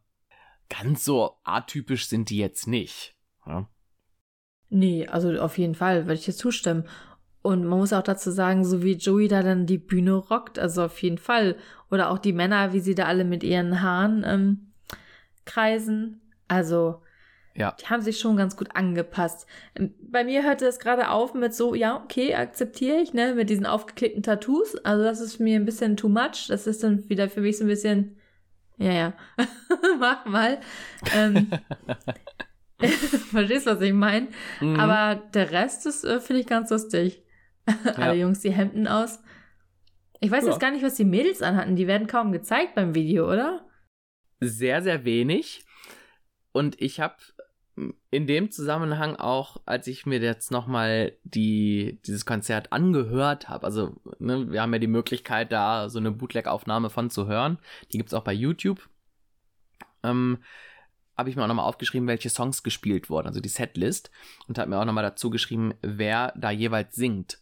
Ganz so atypisch sind die jetzt nicht. Ja? Nee, also auf jeden Fall würde ich jetzt zustimmen. Und man muss auch dazu sagen, so wie Joey da dann die Bühne rockt, also auf jeden Fall. Oder auch die Männer, wie sie da alle mit ihren Haaren ähm, kreisen. Also, ja. die haben sich schon ganz gut angepasst. Ähm, bei mir hörte es gerade auf mit so, ja, okay, akzeptiere ich, ne, mit diesen aufgeklickten Tattoos. Also, das ist mir ein bisschen too much. Das ist dann wieder für mich so ein bisschen, ja, ja, <laughs> mach mal. Ähm, <laughs> Verstehst, was ich meine? Mhm. Aber der Rest ist, äh, finde ich ganz lustig. <laughs> Alle ja. Jungs die Hemden aus. Ich weiß ja. jetzt gar nicht, was die Mädels anhatten. Die werden kaum gezeigt beim Video, oder? Sehr, sehr wenig. Und ich habe in dem Zusammenhang auch, als ich mir jetzt nochmal die, dieses Konzert angehört habe, also ne, wir haben ja die Möglichkeit, da so eine Bootleg-Aufnahme von zu hören. Die gibt es auch bei YouTube. Ähm, habe ich mir auch nochmal aufgeschrieben, welche Songs gespielt wurden, also die Setlist. Und habe mir auch nochmal dazu geschrieben, wer da jeweils singt.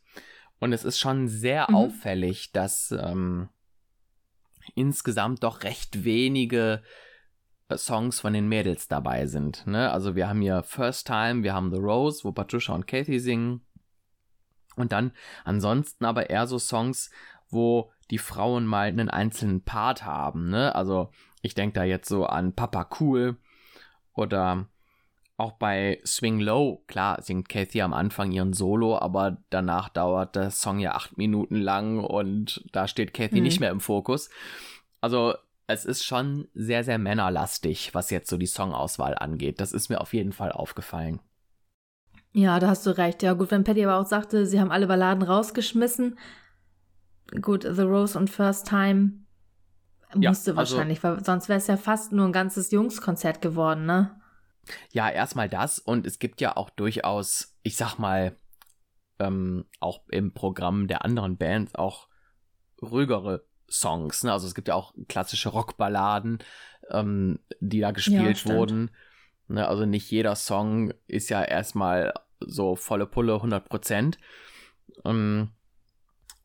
Und es ist schon sehr mhm. auffällig, dass ähm, insgesamt doch recht wenige Songs von den Mädels dabei sind. Ne? Also wir haben hier First Time, wir haben The Rose, wo Patricia und Kathy singen. Und dann ansonsten aber eher so Songs, wo die Frauen mal einen einzelnen Part haben. Ne? Also ich denke da jetzt so an Papa Cool oder auch bei Swing Low, klar, singt Kathy am Anfang ihren Solo, aber danach dauert der Song ja acht Minuten lang und da steht Kathy mhm. nicht mehr im Fokus. Also es ist schon sehr, sehr männerlastig, was jetzt so die Songauswahl angeht. Das ist mir auf jeden Fall aufgefallen. Ja, da hast du recht. Ja, gut, wenn Patty aber auch sagte, sie haben alle Balladen rausgeschmissen. Gut, The Rose und First Time musste ja, also, wahrscheinlich, weil sonst wäre es ja fast nur ein ganzes Jungskonzert geworden, ne? Ja, erstmal das und es gibt ja auch durchaus, ich sag mal, ähm, auch im Programm der anderen Bands auch ruhigere Songs. Ne? Also es gibt ja auch klassische Rockballaden, ähm, die da gespielt ja, wurden. Ne? Also nicht jeder Song ist ja erstmal so volle Pulle 100 Prozent. Ähm,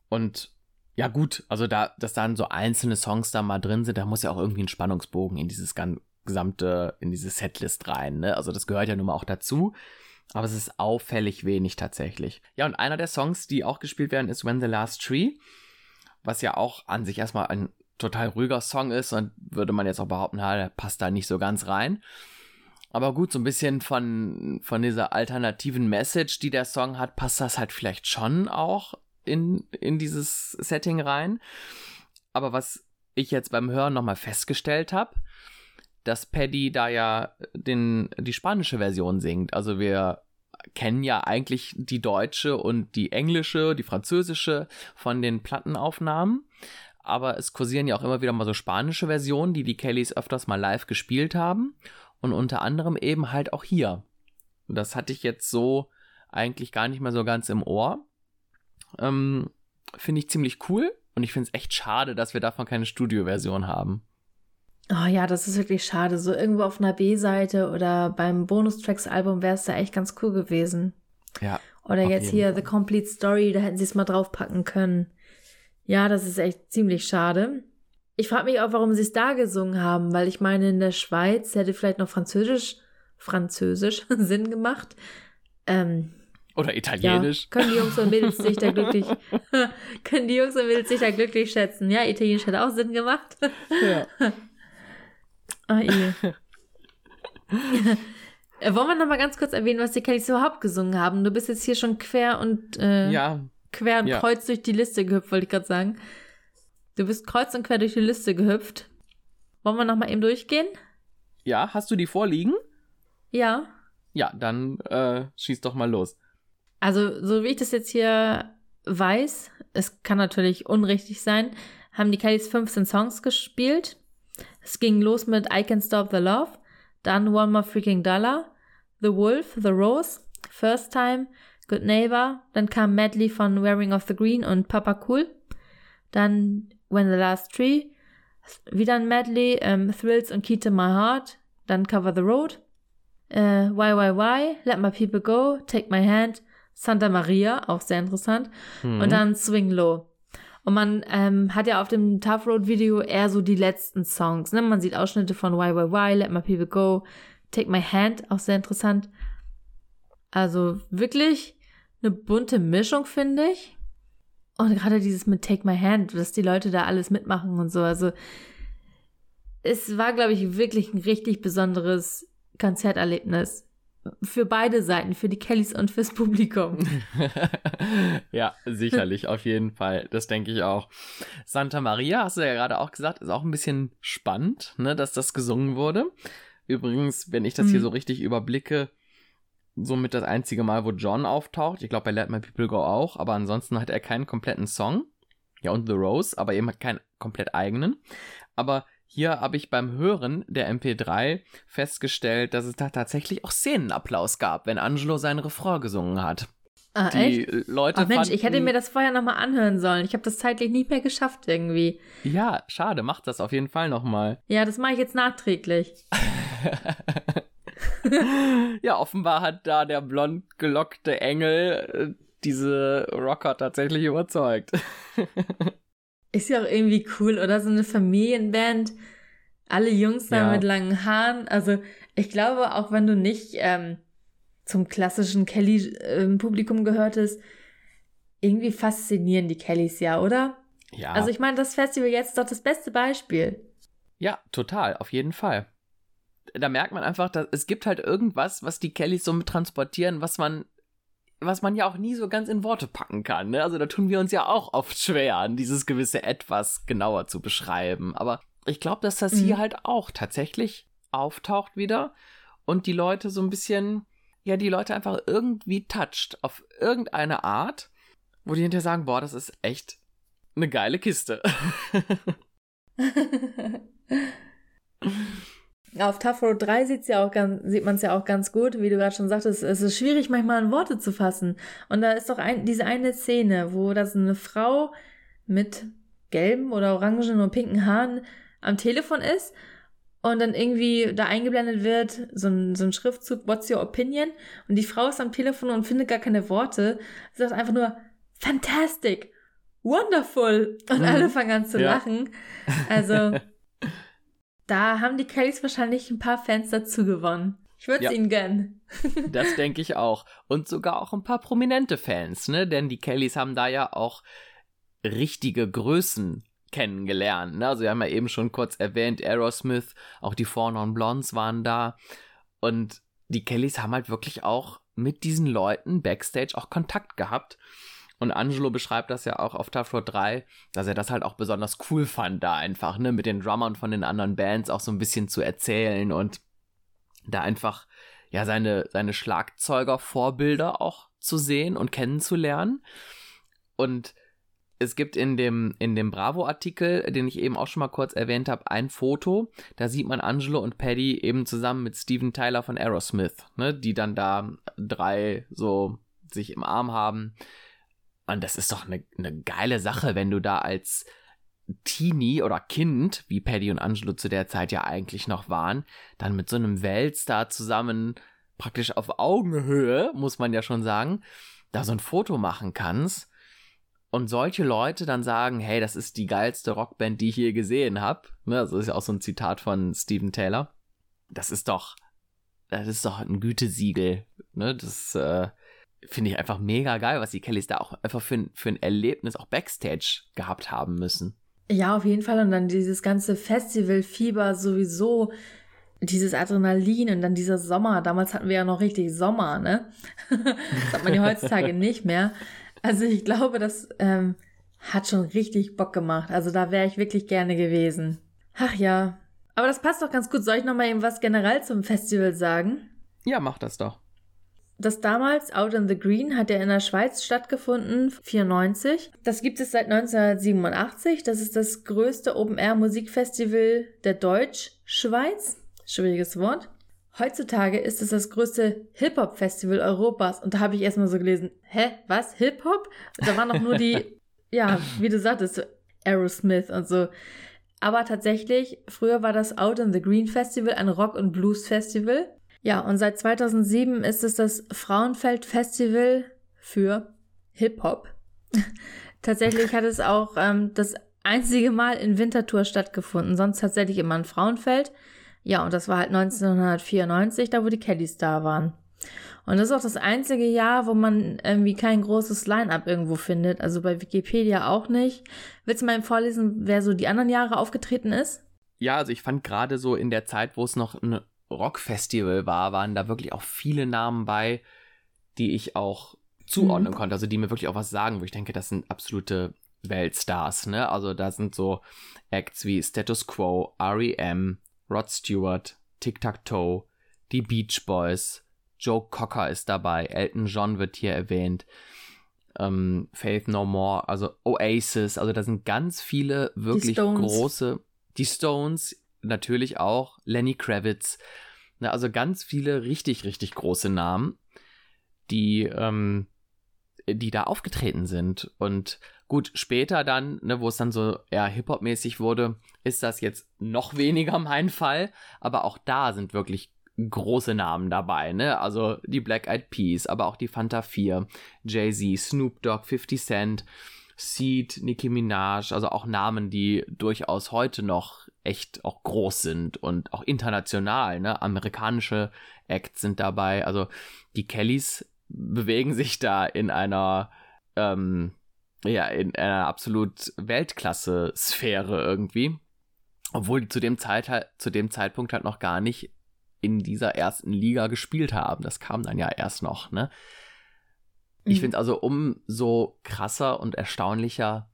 und ja gut, also da, dass dann so einzelne Songs da mal drin sind, da muss ja auch irgendwie ein Spannungsbogen in dieses gesamte, in diese Setlist rein. Ne? Also das gehört ja nun mal auch dazu. Aber es ist auffällig wenig tatsächlich. Ja, und einer der Songs, die auch gespielt werden, ist When the Last Tree, was ja auch an sich erstmal ein total ruhiger Song ist und würde man jetzt auch behaupten, na, der passt da nicht so ganz rein. Aber gut, so ein bisschen von, von dieser alternativen Message, die der Song hat, passt das halt vielleicht schon auch in, in dieses Setting rein. Aber was ich jetzt beim Hören nochmal festgestellt habe, dass Paddy da ja den, die spanische Version singt. Also wir kennen ja eigentlich die deutsche und die englische, die französische von den Plattenaufnahmen. Aber es kursieren ja auch immer wieder mal so spanische Versionen, die die Kellys öfters mal live gespielt haben. Und unter anderem eben halt auch hier. Das hatte ich jetzt so eigentlich gar nicht mehr so ganz im Ohr. Ähm, finde ich ziemlich cool. Und ich finde es echt schade, dass wir davon keine Studioversion haben. Oh ja, das ist wirklich schade. So irgendwo auf einer B-Seite oder beim Bonustracks-Album wäre es da echt ganz cool gewesen. Ja. Oder jetzt hier Fall. The Complete Story, da hätten sie es mal draufpacken können. Ja, das ist echt ziemlich schade. Ich frage mich auch, warum sie es da gesungen haben, weil ich meine, in der Schweiz hätte vielleicht noch Französisch, Französisch <laughs> Sinn gemacht. Ähm, Oder Italienisch. Ja, können die Jungs und Mädels sich da glücklich, <laughs> <laughs> können die Jungs und Mädels sich da glücklich schätzen. Ja, Italienisch hätte auch Sinn gemacht. Ja. Eh. <laughs> Wollen wir noch mal ganz kurz erwähnen, was die Kellys überhaupt gesungen haben? Du bist jetzt hier schon quer und äh, ja. quer und ja. kreuz durch die Liste gehüpft, wollte ich gerade sagen. Du bist kreuz und quer durch die Liste gehüpft. Wollen wir noch mal eben durchgehen? Ja, hast du die vorliegen? Ja. Ja, dann äh, schieß doch mal los. Also, so wie ich das jetzt hier weiß, es kann natürlich unrichtig sein, haben die Kellys 15 Songs gespielt es ging los mit I Can Stop the Love, dann One More Freaking Dollar, The Wolf, The Rose, First Time, Good Neighbor, dann kam Medley von Wearing of the Green und Papa Cool, dann When the Last Tree, wieder ein Medley, ähm, Thrills und Key to My Heart, dann Cover the Road, äh, Why Why Why, Let My People Go, Take My Hand, Santa Maria, auch sehr interessant, mhm. und dann Swing Low. Und man ähm, hat ja auf dem Tough Road Video eher so die letzten Songs. Ne? Man sieht Ausschnitte von Why Why Why, Let My People Go, Take My Hand, auch sehr interessant. Also wirklich eine bunte Mischung, finde ich. Und gerade dieses mit Take My Hand, dass die Leute da alles mitmachen und so. Also es war, glaube ich, wirklich ein richtig besonderes Konzerterlebnis für beide Seiten, für die Kellys und fürs Publikum. <laughs> ja, sicherlich, auf jeden Fall. Das denke ich auch. Santa Maria, hast du ja gerade auch gesagt, ist auch ein bisschen spannend, ne, dass das gesungen wurde. Übrigens, wenn ich das mhm. hier so richtig überblicke, somit das einzige Mal, wo John auftaucht. Ich glaube, bei Let My People Go auch, aber ansonsten hat er keinen kompletten Song. Ja, und The Rose, aber eben keinen komplett eigenen. Aber hier habe ich beim Hören der MP3 festgestellt, dass es da tatsächlich auch Szenenapplaus gab, wenn Angelo seinen Refrain gesungen hat. Ah, die echt? Leute Ach Mensch, fanden, ich hätte mir das vorher nochmal anhören sollen. Ich habe das zeitlich nicht mehr geschafft irgendwie. Ja, schade, mach das auf jeden Fall nochmal. Ja, das mache ich jetzt nachträglich. <laughs> ja, offenbar hat da der blond gelockte Engel äh, diese Rocker tatsächlich überzeugt. <laughs> Ist ja auch irgendwie cool, oder? So eine Familienband. Alle Jungs da ja. mit langen Haaren. Also, ich glaube, auch wenn du nicht ähm, zum klassischen Kelly-Publikum ähm, gehörtest, irgendwie faszinieren die Kellys ja, oder? Ja. Also, ich meine, das Festival jetzt ist doch das beste Beispiel. Ja, total, auf jeden Fall. Da merkt man einfach, dass es gibt halt irgendwas, was die Kellys so mit transportieren, was man was man ja auch nie so ganz in Worte packen kann. Ne? Also da tun wir uns ja auch oft schwer, dieses gewisse etwas genauer zu beschreiben. Aber ich glaube, dass das mhm. hier halt auch tatsächlich auftaucht wieder und die Leute so ein bisschen, ja, die Leute einfach irgendwie toucht auf irgendeine Art, wo die hinterher sagen, boah, das ist echt eine geile Kiste. <laughs> <laughs> <laughs> Auf Tough Road 3 sieht's ja auch ganz, sieht man es ja auch ganz gut, wie du gerade schon sagtest, es ist schwierig manchmal in Worte zu fassen. Und da ist doch ein, diese eine Szene, wo das eine Frau mit gelben oder orangen und pinken Haaren am Telefon ist und dann irgendwie da eingeblendet wird, so ein, so ein Schriftzug, what's your opinion? Und die Frau ist am Telefon und findet gar keine Worte. Sie sagt einfach nur, fantastic, wonderful. Und mhm. alle fangen an zu ja. lachen. Also, <laughs> da haben die Kellys wahrscheinlich ein paar Fans dazu gewonnen. Ich würde es ja. ihnen gönnen. <laughs> <laughs> das denke ich auch. Und sogar auch ein paar prominente Fans, ne? Denn die Kellys haben da ja auch richtige Größen kennengelernt. Ne? Also wir haben ja eben schon kurz erwähnt, Aerosmith, auch die Four Non Blondes waren da. Und die Kellys haben halt wirklich auch mit diesen Leuten backstage auch Kontakt gehabt. Und Angelo beschreibt das ja auch auf Tough Road 3, dass er das halt auch besonders cool fand, da einfach, ne, mit den Drummern von den anderen Bands auch so ein bisschen zu erzählen und da einfach, ja, seine, seine Schlagzeuger-Vorbilder auch zu sehen und kennenzulernen. Und es gibt in dem, in dem Bravo-Artikel, den ich eben auch schon mal kurz erwähnt habe, ein Foto. Da sieht man Angelo und Paddy eben zusammen mit Steven Tyler von Aerosmith, ne, die dann da drei so sich im Arm haben. Und das ist doch eine, eine geile Sache, wenn du da als Teenie oder Kind, wie Paddy und Angelo zu der Zeit ja eigentlich noch waren, dann mit so einem Weltstar zusammen praktisch auf Augenhöhe, muss man ja schon sagen, da so ein Foto machen kannst und solche Leute dann sagen, hey, das ist die geilste Rockband, die ich je gesehen habe. Ne, das ist ja auch so ein Zitat von Steven Taylor. Das ist doch, das ist doch ein Gütesiegel. Ne? Das äh, finde ich einfach mega geil, was die Kellys da auch einfach für, für ein Erlebnis auch Backstage gehabt haben müssen. Ja, auf jeden Fall. Und dann dieses ganze Festivalfieber sowieso, dieses Adrenalin und dann dieser Sommer. Damals hatten wir ja noch richtig Sommer, ne? <laughs> das hat man ja heutzutage nicht mehr. Also ich glaube, das ähm, hat schon richtig Bock gemacht. Also da wäre ich wirklich gerne gewesen. Ach ja. Aber das passt doch ganz gut. Soll ich noch mal eben was generell zum Festival sagen? Ja, mach das doch. Das damals Out in the Green hat ja in der Schweiz stattgefunden, 94. Das gibt es seit 1987. Das ist das größte Open-Air-Musikfestival der Deutschschweiz. Schwieriges Wort. Heutzutage ist es das größte Hip-Hop-Festival Europas. Und da habe ich erstmal so gelesen, hä, was, Hip-Hop? Da waren doch nur die, <laughs> ja, wie du sagtest, Aerosmith und so. Aber tatsächlich, früher war das Out in the Green Festival ein Rock- und Blues-Festival. Ja, und seit 2007 ist es das Frauenfeld Festival für Hip-Hop. <laughs> tatsächlich hat es auch ähm, das einzige Mal in Winterthur stattgefunden, sonst tatsächlich immer in Frauenfeld. Ja, und das war halt 1994, da wo die Kellys da waren. Und das ist auch das einzige Jahr, wo man irgendwie kein großes Line-up irgendwo findet. Also bei Wikipedia auch nicht. Willst du mal vorlesen, wer so die anderen Jahre aufgetreten ist? Ja, also ich fand gerade so in der Zeit, wo es noch ein Rockfestival war, waren da wirklich auch viele Namen bei, die ich auch zuordnen mhm. konnte. Also die mir wirklich auch was sagen, wo ich denke, das sind absolute Weltstars. Ne? Also da sind so Acts wie Status Quo, REM, Rod Stewart, Tic-Tac-Toe, die Beach Boys, Joe Cocker ist dabei, Elton John wird hier erwähnt, ähm, Faith No More, also Oasis, also da sind ganz viele wirklich die große, die Stones natürlich auch, Lenny Kravitz, ne, also ganz viele richtig, richtig große Namen, die, ähm, die da aufgetreten sind und Gut, später dann, ne, wo es dann so eher Hip-Hop-mäßig wurde, ist das jetzt noch <laughs> weniger mein Fall. Aber auch da sind wirklich große Namen dabei, ne? Also die Black Eyed Peas, aber auch die Fanta 4, Jay-Z, Snoop Dogg, 50 Cent, Seed, Nicki Minaj, also auch Namen, die durchaus heute noch echt auch groß sind und auch international, ne? Amerikanische Acts sind dabei. Also die Kellys bewegen sich da in einer ähm, ja, in einer absolut Weltklasse-Sphäre irgendwie. Obwohl die zu dem, Zeit halt, zu dem Zeitpunkt halt noch gar nicht in dieser ersten Liga gespielt haben. Das kam dann ja erst noch, ne? Ich mhm. finde es also umso krasser und erstaunlicher,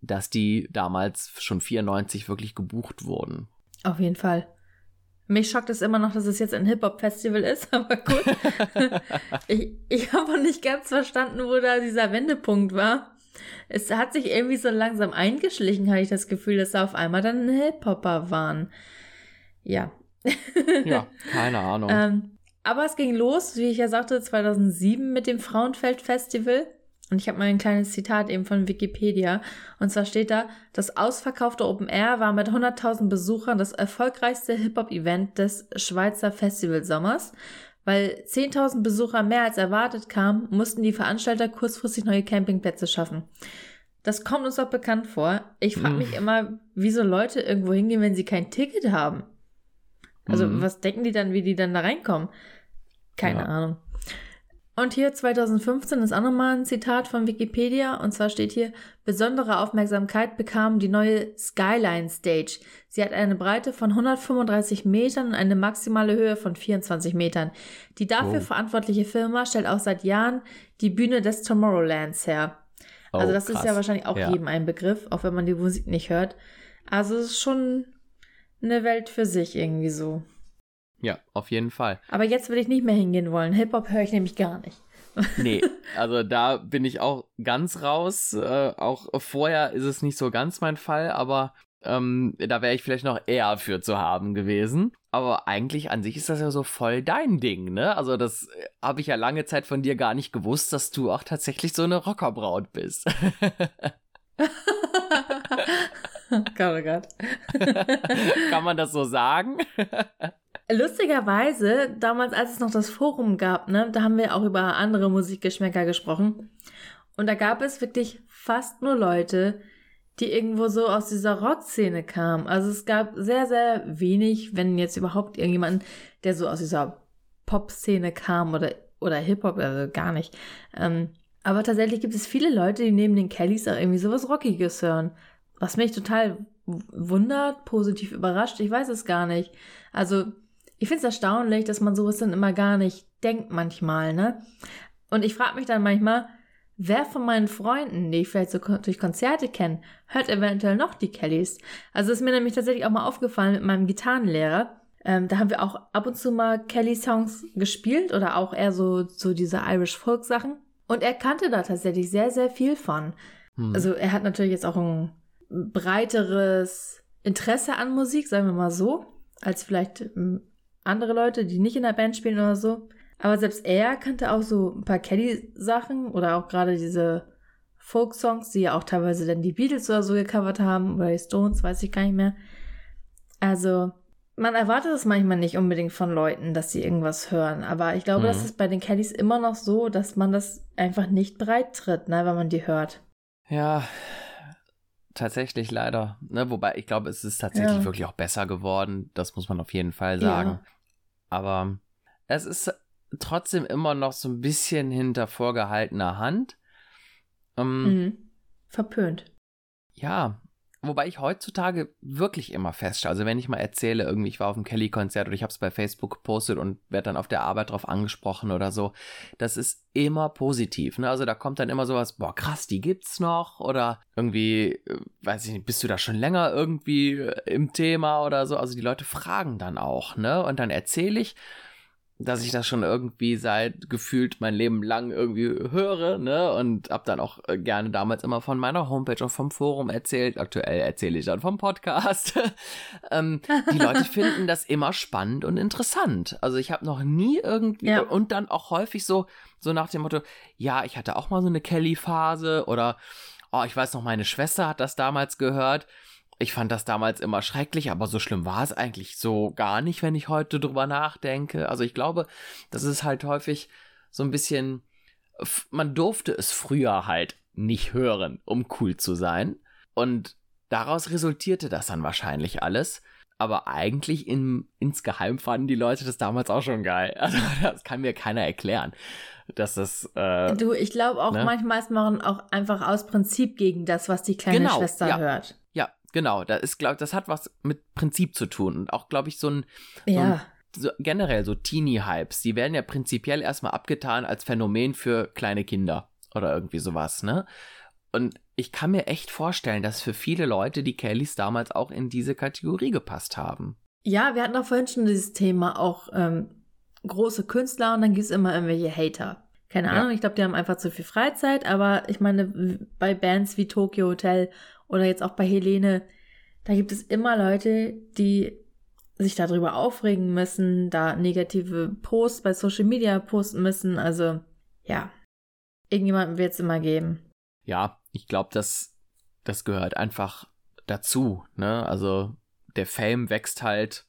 dass die damals schon 94 wirklich gebucht wurden. Auf jeden Fall. Mich schockt es immer noch, dass es jetzt ein Hip-Hop-Festival ist, <laughs> aber gut. ich ich habe nicht ganz verstanden, wo da dieser Wendepunkt war es hat sich irgendwie so langsam eingeschlichen, habe ich das Gefühl, dass da auf einmal dann Hip-Hopper waren. Ja. ja, <laughs> keine Ahnung. ähm, aber es ging los, wie ich ja sagte, 2007 mit dem Frauenfeld Festival. Und ich habe mal ein kleines Zitat eben von Wikipedia. Und zwar steht da, das ausverkaufte Open Air war mit 100.000 Besuchern das erfolgreichste Hip-Hop-Event des Schweizer Festivalsommers. Weil 10.000 Besucher mehr als erwartet kamen, mussten die Veranstalter kurzfristig neue Campingplätze schaffen. Das kommt uns doch bekannt vor. Ich frage mich immer, wieso Leute irgendwo hingehen, wenn sie kein Ticket haben. Also, mhm. was denken die dann, wie die dann da reinkommen? Keine ja. Ahnung. Und hier 2015 ist auch nochmal ein Zitat von Wikipedia. Und zwar steht hier, besondere Aufmerksamkeit bekam die neue Skyline Stage. Sie hat eine Breite von 135 Metern und eine maximale Höhe von 24 Metern. Die dafür oh. verantwortliche Firma stellt auch seit Jahren die Bühne des Tomorrowlands her. Oh, also das krass. ist ja wahrscheinlich auch ja. jedem ein Begriff, auch wenn man die Musik nicht hört. Also es ist schon eine Welt für sich irgendwie so. Ja, auf jeden Fall. Aber jetzt will ich nicht mehr hingehen wollen. Hip-Hop höre ich nämlich gar nicht. <laughs> nee, also da bin ich auch ganz raus. Äh, auch vorher ist es nicht so ganz mein Fall, aber ähm, da wäre ich vielleicht noch eher für zu haben gewesen. Aber eigentlich an sich ist das ja so voll dein Ding, ne? Also das äh, habe ich ja lange Zeit von dir gar nicht gewusst, dass du auch tatsächlich so eine Rockerbraut bist. <laughs> Gott, oh Gott. Kann man das so sagen? <laughs> Lustigerweise, damals, als es noch das Forum gab, ne, da haben wir auch über andere Musikgeschmäcker gesprochen. Und da gab es wirklich fast nur Leute, die irgendwo so aus dieser Rockszene kamen. Also es gab sehr, sehr wenig, wenn jetzt überhaupt irgendjemand, der so aus dieser Pop-Szene kam oder, oder Hip-Hop, also gar nicht. Ähm, aber tatsächlich gibt es viele Leute, die neben den Kellys auch irgendwie sowas Rockiges hören. Was mich total wundert, positiv überrascht, ich weiß es gar nicht. Also ich finde es erstaunlich, dass man sowas dann immer gar nicht denkt manchmal, ne? Und ich frage mich dann manchmal, wer von meinen Freunden, die ich vielleicht so durch Konzerte kenne, hört eventuell noch die Kellys? Also ist mir nämlich tatsächlich auch mal aufgefallen mit meinem Gitarrenlehrer. Ähm, da haben wir auch ab und zu mal Kelly-Songs gespielt oder auch eher so, so diese Irish Folk-Sachen. Und er kannte da tatsächlich sehr, sehr viel von. Hm. Also er hat natürlich jetzt auch ein breiteres Interesse an Musik, sagen wir mal so, als vielleicht hm, andere Leute, die nicht in der Band spielen oder so. Aber selbst er kannte auch so ein paar Kelly-Sachen oder auch gerade diese Folk-Songs, die ja auch teilweise dann die Beatles oder so gecovert haben oder die Stones, weiß ich gar nicht mehr. Also, man erwartet es manchmal nicht unbedingt von Leuten, dass sie irgendwas hören. Aber ich glaube, mhm. das ist bei den Kellys immer noch so, dass man das einfach nicht breit tritt, ne, wenn man die hört. Ja, tatsächlich leider. Ne? Wobei ich glaube, es ist tatsächlich ja. wirklich auch besser geworden. Das muss man auf jeden Fall sagen. Ja. Aber es ist trotzdem immer noch so ein bisschen hinter vorgehaltener Hand. Ähm, mhm. Verpönt. Ja, Wobei ich heutzutage wirklich immer feststelle, also wenn ich mal erzähle, irgendwie ich war auf einem Kelly-Konzert oder ich habe es bei Facebook gepostet und werde dann auf der Arbeit drauf angesprochen oder so, das ist immer positiv. Ne? Also da kommt dann immer sowas, boah krass, die gibt's noch oder irgendwie, äh, weiß ich nicht, bist du da schon länger irgendwie äh, im Thema oder so. Also die Leute fragen dann auch, ne? Und dann erzähle ich dass ich das schon irgendwie seit gefühlt mein Leben lang irgendwie höre, ne? Und hab dann auch äh, gerne damals immer von meiner Homepage und vom Forum erzählt. Aktuell erzähle ich dann vom Podcast. <laughs> ähm, die Leute <laughs> finden das immer spannend und interessant. Also ich habe noch nie irgendwie ja. und dann auch häufig so so nach dem Motto, ja, ich hatte auch mal so eine Kelly-Phase oder oh, ich weiß noch, meine Schwester hat das damals gehört ich fand das damals immer schrecklich, aber so schlimm war es eigentlich so gar nicht, wenn ich heute drüber nachdenke. Also ich glaube, das ist halt häufig so ein bisschen, man durfte es früher halt nicht hören, um cool zu sein. Und daraus resultierte das dann wahrscheinlich alles. Aber eigentlich in, insgeheim fanden die Leute das damals auch schon geil. <laughs> Also das kann mir keiner erklären, dass das. Äh, du, ich glaube auch ne? manchmal ist man auch einfach aus Prinzip gegen das, was die kleine genau, Schwester ja. hört. Genau, da ist, glaub, das hat was mit Prinzip zu tun. Und auch, glaube ich, so ein, so ja. ein so generell so Teenie-Hypes, die werden ja prinzipiell erstmal abgetan als Phänomen für kleine Kinder oder irgendwie sowas, ne? Und ich kann mir echt vorstellen, dass für viele Leute die Kellys damals auch in diese Kategorie gepasst haben. Ja, wir hatten auch vorhin schon dieses Thema, auch ähm, große Künstler und dann gibt es immer irgendwelche Hater. Keine Ahnung, ja. ich glaube, die haben einfach zu viel Freizeit, aber ich meine, bei Bands wie Tokyo Hotel oder jetzt auch bei Helene, da gibt es immer Leute, die sich darüber aufregen müssen, da negative Posts bei Social Media posten müssen. Also ja, irgendjemanden wird es immer geben. Ja, ich glaube, das, das gehört einfach dazu. Ne? Also der Fame wächst halt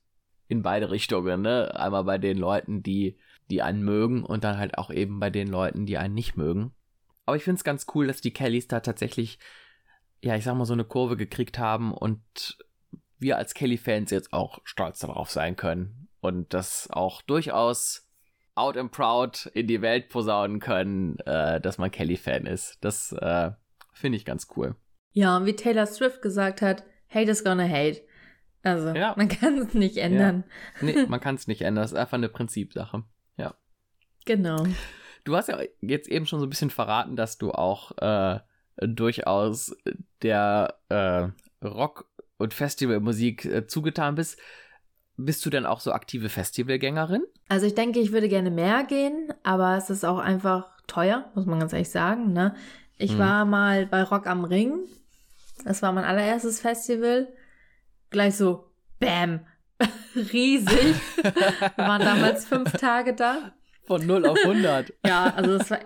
in beide Richtungen. Ne? Einmal bei den Leuten, die, die einen mögen und dann halt auch eben bei den Leuten, die einen nicht mögen. Aber ich finde es ganz cool, dass die Kellys da tatsächlich, ja, ich sag mal, so eine Kurve gekriegt haben und wir als Kelly-Fans jetzt auch stolz darauf sein können und das auch durchaus out and proud in die Welt posaunen können, äh, dass man Kelly-Fan ist. Das äh, finde ich ganz cool. Ja, und wie Taylor Swift gesagt hat, hate is gonna hate. Also, ja. man kann es nicht ändern. Ja. Nee, <laughs> man kann es nicht ändern. Das ist einfach eine Prinzipsache. Ja. Genau. Du hast ja jetzt eben schon so ein bisschen verraten, dass du auch äh, durchaus der äh, Rock- und Festivalmusik äh, zugetan bist. Bist du denn auch so aktive Festivalgängerin? Also ich denke, ich würde gerne mehr gehen, aber es ist auch einfach teuer, muss man ganz ehrlich sagen. Ne? Ich hm. war mal bei Rock am Ring. Das war mein allererstes Festival. Gleich so, bam, <laughs> riesig. Wir waren damals fünf Tage da. Von 0 auf 100. <laughs> ja, also das war,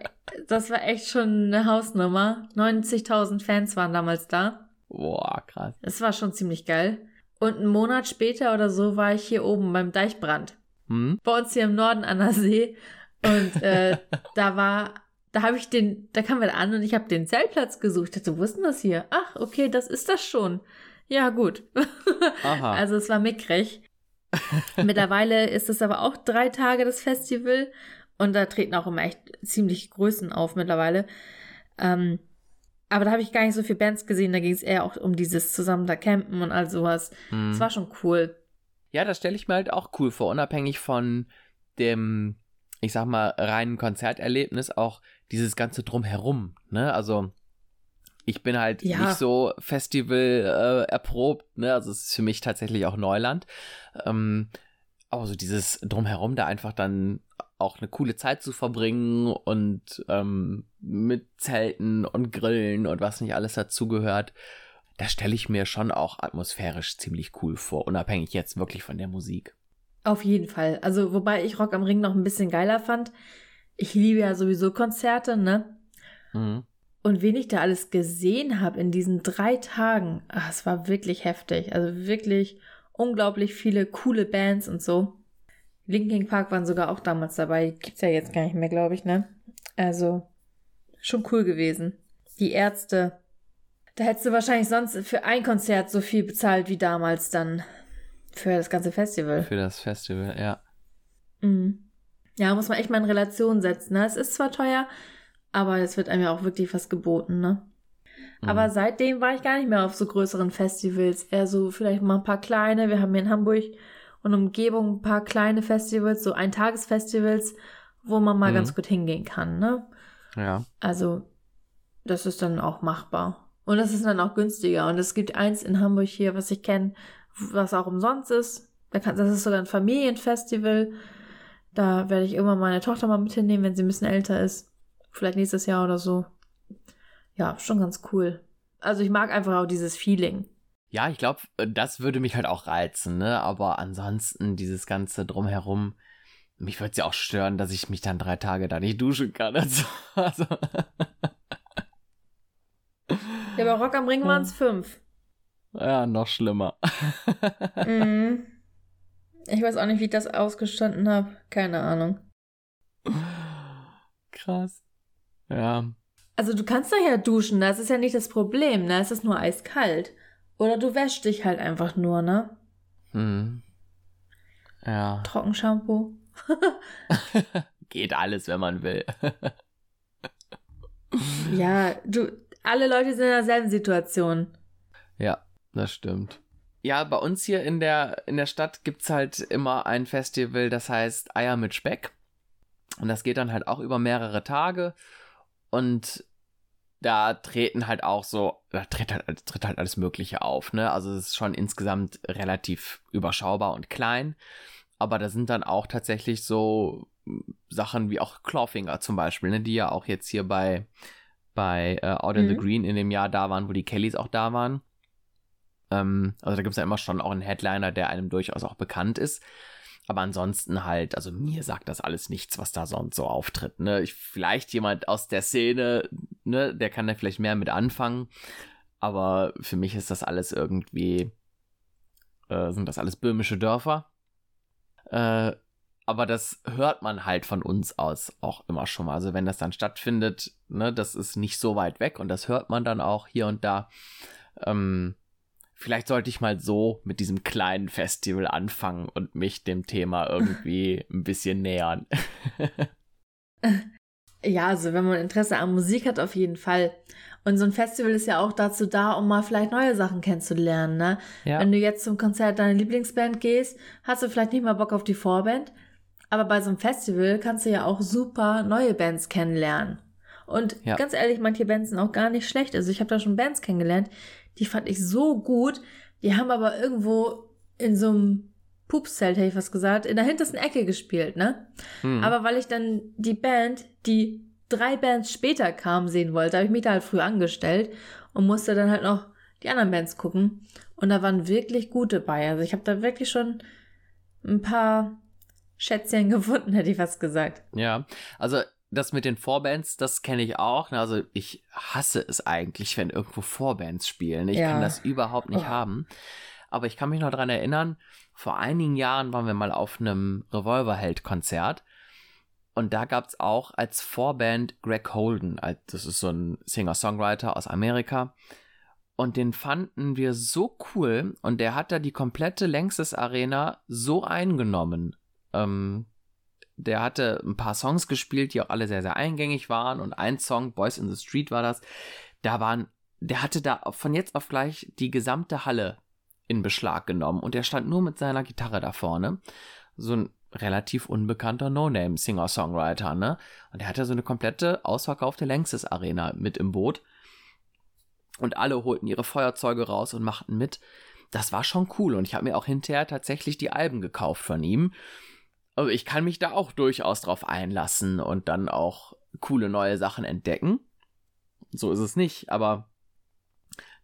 das war echt schon eine Hausnummer. 90.000 Fans waren damals da. Boah, krass. Es war schon ziemlich geil. Und einen Monat später oder so war ich hier oben beim Deichbrand. Hm? Bei uns hier im Norden an der See. Und äh, <laughs> da war, da habe ich den, da kam wir an und ich habe den Zeltplatz gesucht. Ich dachte, wo ist denn das hier? Ach, okay, das ist das schon. Ja, gut. <laughs> Aha. Also es war mickrig. <laughs> Mittlerweile ist es aber auch drei Tage das Festival und da treten auch immer echt ziemlich Größen auf mittlerweile. Ähm, aber da habe ich gar nicht so viele Bands gesehen, da ging es eher auch um dieses zusammen da campen und all sowas. Es hm. war schon cool. Ja, das stelle ich mir halt auch cool vor, unabhängig von dem, ich sag mal, reinen Konzerterlebnis, auch dieses ganze Drumherum, ne? Also, ich bin halt ja. nicht so Festival äh, erprobt, ne? Also es ist für mich tatsächlich auch Neuland. Ähm, aber so dieses Drumherum da einfach dann auch eine coole Zeit zu verbringen und ähm, mit Zelten und Grillen und was nicht alles dazugehört, das stelle ich mir schon auch atmosphärisch ziemlich cool vor, unabhängig jetzt wirklich von der Musik. Auf jeden Fall. Also, wobei ich Rock am Ring noch ein bisschen geiler fand. Ich liebe ja sowieso Konzerte, ne? Mhm. Und wen ich da alles gesehen habe in diesen drei Tagen, ach, es war wirklich heftig. Also wirklich unglaublich viele coole Bands und so. Linkin Park waren sogar auch damals dabei. Gibt's ja jetzt gar nicht mehr, glaube ich, ne? Also schon cool gewesen. Die Ärzte. Da hättest du wahrscheinlich sonst für ein Konzert so viel bezahlt wie damals dann für das ganze Festival. Für das Festival, ja. Mhm. Ja, muss man echt mal in Relation setzen. Ne? Es ist zwar teuer, aber es wird einem ja auch wirklich was geboten, ne? Mhm. Aber seitdem war ich gar nicht mehr auf so größeren Festivals. Eher so vielleicht mal ein paar kleine. Wir haben hier in Hamburg und Umgebung ein paar kleine Festivals, so Eintagesfestivals, wo man mal mhm. ganz gut hingehen kann, ne? Ja. Also, das ist dann auch machbar. Und das ist dann auch günstiger. Und es gibt eins in Hamburg hier, was ich kenne, was auch umsonst ist. Das ist sogar ein Familienfestival. Da werde ich irgendwann meine Tochter mal mit hinnehmen, wenn sie ein bisschen älter ist. Vielleicht nächstes Jahr oder so. Ja, schon ganz cool. Also ich mag einfach auch dieses Feeling. Ja, ich glaube, das würde mich halt auch reizen, ne? Aber ansonsten dieses ganze drumherum, mich würde es ja auch stören, dass ich mich dann drei Tage da nicht duschen kann. Also, <laughs> also. Ja, bei Rock am Ring waren es fünf. Ja, noch schlimmer. <laughs> Mhm. Ich weiß auch nicht, wie ich das ausgestanden habe. Keine Ahnung. Krass. Ja. Also du kannst ja duschen, das ist ja nicht das Problem, ne? Es ist nur eiskalt. Oder du wäschst dich halt einfach nur, ne? Hm. Ja. <laughs> Trockenshampoo. Geht alles, wenn man will. <laughs> ja, du, alle Leute sind in derselben Situation. Ja, das stimmt. Ja, bei uns hier in der, in der Stadt gibt's halt immer ein Festival, das heißt Eier mit Speck. Und das geht dann halt auch über mehrere Tage. Und da treten halt auch so, da tritt halt, tritt halt alles Mögliche auf, ne? Also es ist schon insgesamt relativ überschaubar und klein. Aber da sind dann auch tatsächlich so Sachen wie auch Clawfinger zum Beispiel, ne? Die ja auch jetzt hier bei, bei uh, Out in mhm. the Green in dem Jahr da waren, wo die Kellys auch da waren. Ähm, also da gibt es ja immer schon auch einen Headliner, der einem durchaus auch bekannt ist. Aber ansonsten halt, also mir sagt das alles nichts, was da sonst so auftritt. Ne? Ich, vielleicht jemand aus der Szene, ne, der kann da vielleicht mehr mit anfangen. Aber für mich ist das alles irgendwie, äh, sind das alles böhmische Dörfer. Äh, aber das hört man halt von uns aus auch immer schon mal. Also wenn das dann stattfindet, ne, das ist nicht so weit weg und das hört man dann auch hier und da. Ähm, vielleicht sollte ich mal so mit diesem kleinen Festival anfangen und mich dem Thema irgendwie <laughs> ein bisschen nähern. ja, also wenn man Interesse an Musik hat, auf jeden Fall. Und so ein Festival ist ja auch dazu da, um mal vielleicht neue Sachen kennenzulernen, ne? Ja. Wenn du jetzt zum Konzert deiner Lieblingsband gehst, hast du vielleicht nicht mal Bock auf die Vorband, aber bei so einem Festival kannst du ja auch super neue Bands kennenlernen. Und ja. ganz ehrlich, manche Bands sind auch gar nicht schlecht. Also ich habe da schon Bands kennengelernt, die fand ich so gut. Die haben aber irgendwo in so einem Pupszelt, hätte ich was gesagt, in der hintersten Ecke gespielt, ne? Hm. Aber weil ich dann die Band, die drei Bands später kam, sehen wollte, habe ich mich da halt früh angestellt und musste dann halt noch die anderen Bands gucken. Und da waren wirklich gute bei. Also ich habe da wirklich schon ein paar Schätzchen <laughs> gefunden, hätte ich fast gesagt. Ja, also das mit den Vorbands, das kenne ich auch. Ne? Also ich hasse es eigentlich, wenn irgendwo Vorbands spielen. Ich ja. kann das überhaupt nicht oh. haben. Aber ich kann mich noch daran erinnern, vor einigen Jahren waren wir mal auf einem Revolverheld-Konzert. Und da gab es auch als Vorband Greg Holden. Das ist so ein Singer-Songwriter aus Amerika. Und den fanden wir so cool. Und der hat da die komplette Längstes Arena so eingenommen. Ähm, der hatte ein paar Songs gespielt, die auch alle sehr, sehr eingängig waren. Und ein Song, Boys in the Street war das, da waren, der hatte da von jetzt auf gleich die gesamte Halle in Beschlag genommen. Und der stand nur mit seiner Gitarre da vorne. So ein relativ unbekannter No-Name-Singer-Songwriter, ne? Und der hatte so eine komplette ausverkaufte Längstes Arena mit im Boot. Und alle holten ihre Feuerzeuge raus und machten mit. Das war schon cool. Und ich habe mir auch hinterher tatsächlich die Alben gekauft von ihm. Also ich kann mich da auch durchaus drauf einlassen und dann auch coole neue Sachen entdecken. So ist es nicht, aber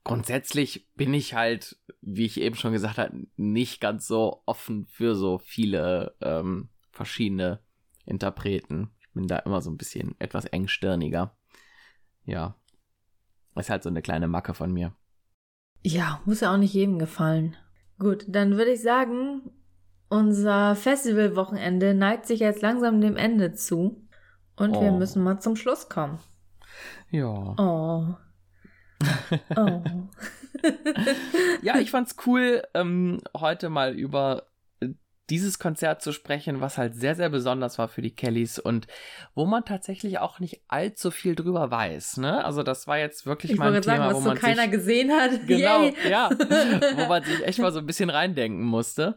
grundsätzlich bin ich halt, wie ich eben schon gesagt habe, nicht ganz so offen für so viele ähm, verschiedene Interpreten. Ich bin da immer so ein bisschen etwas engstirniger. Ja. Ist halt so eine kleine Macke von mir. Ja, muss ja auch nicht jedem gefallen. Gut, dann würde ich sagen, unser Festivalwochenende neigt sich jetzt langsam dem Ende zu. Und oh. wir müssen mal zum Schluss kommen. Ja. Oh. <laughs> Oh. <laughs> ja, ich fand's cool, ähm, heute mal über dieses Konzert zu sprechen, was halt sehr, sehr besonders war für die Kellys und wo man tatsächlich auch nicht allzu viel drüber weiß. Ne? Also das war jetzt wirklich ich mal ein Thema, sagen, was wo man so keiner sich, gesehen hat. <laughs> Genau, Yay. ja, <laughs> wo man sich echt mal so ein bisschen reindenken musste.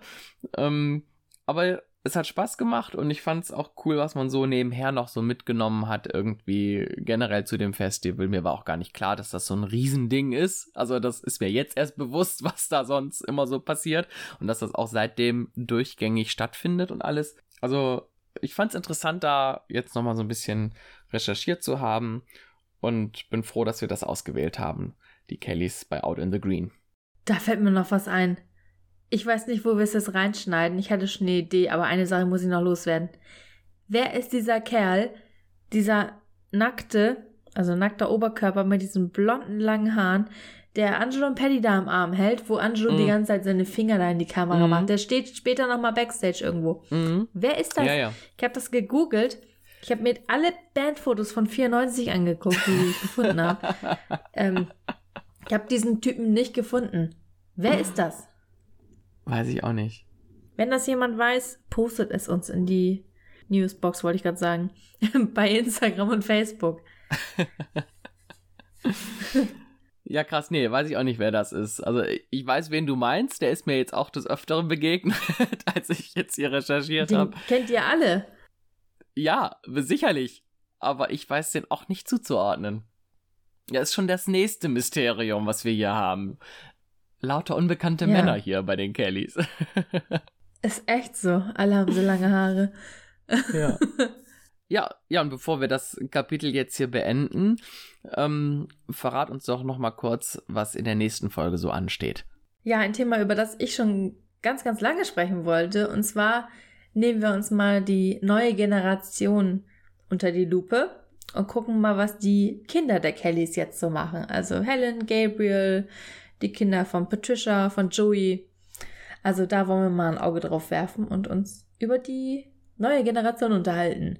Ähm, aber es hat Spaß gemacht und ich fand es auch cool, was man so nebenher noch so mitgenommen hat, irgendwie generell zu dem Festival. Mir war auch gar nicht klar, dass das so ein Riesending ist. Also das ist mir jetzt erst bewusst, <laughs> was da sonst immer so passiert und dass das auch seitdem durchgängig stattfindet und alles. Also ich fand es interessant, da jetzt nochmal so ein bisschen recherchiert zu haben und bin froh, dass wir das ausgewählt haben. Die Kellys bei Out in the Green. Da fällt mir noch was ein. Ich weiß nicht, wo wir es jetzt reinschneiden. Ich hatte schon eine Idee, aber eine Sache muss ich noch loswerden. Wer ist dieser Kerl, dieser nackte, also nackter Oberkörper mit diesen blonden langen Haaren, der Angelo und Paddy da am Arm hält, wo Angelo mm. die ganze Zeit seine Finger da in die Kamera mm. macht. Der steht später nochmal Backstage irgendwo. Mm. Wer ist das? Ja, ja. Ich habe das gegoogelt. Ich habe mir alle Bandfotos von 94 angeguckt, die ich gefunden habe. <laughs> Ähm, ich habe diesen Typen nicht gefunden. Wer ist das? Weiß ich auch nicht. Wenn das jemand weiß, postet es uns in die Newsbox, wollte ich gerade sagen. <laughs> Bei Instagram und Facebook. <laughs> ja, krass, nee, weiß ich auch nicht, wer das ist. Also ich weiß, wen du meinst. Der ist mir jetzt auch des Öfteren begegnet, <laughs> als ich jetzt hier recherchiert habe. Kennt ihr alle? Ja, sicherlich. Aber ich weiß den auch nicht zuzuordnen. Ja, ist schon das nächste Mysterium, was wir hier haben lauter unbekannte ja. Männer hier bei den Kellys. <laughs> Ist echt so. Alle haben so lange Haare. Ja. <laughs> Ja, ja, und bevor wir das Kapitel jetzt hier beenden, ähm, verrat uns doch noch mal kurz, was in der nächsten Folge so ansteht. Ja, ein Thema, über das ich schon ganz, ganz lange sprechen wollte. Und zwar nehmen wir uns mal die neue Generation unter die Lupe und gucken mal, was die Kinder der Kellys jetzt so machen. Also Helen, Gabriel, die Kinder von Patricia, von Joey. Also da wollen wir mal ein Auge drauf werfen und uns über die neue Generation unterhalten.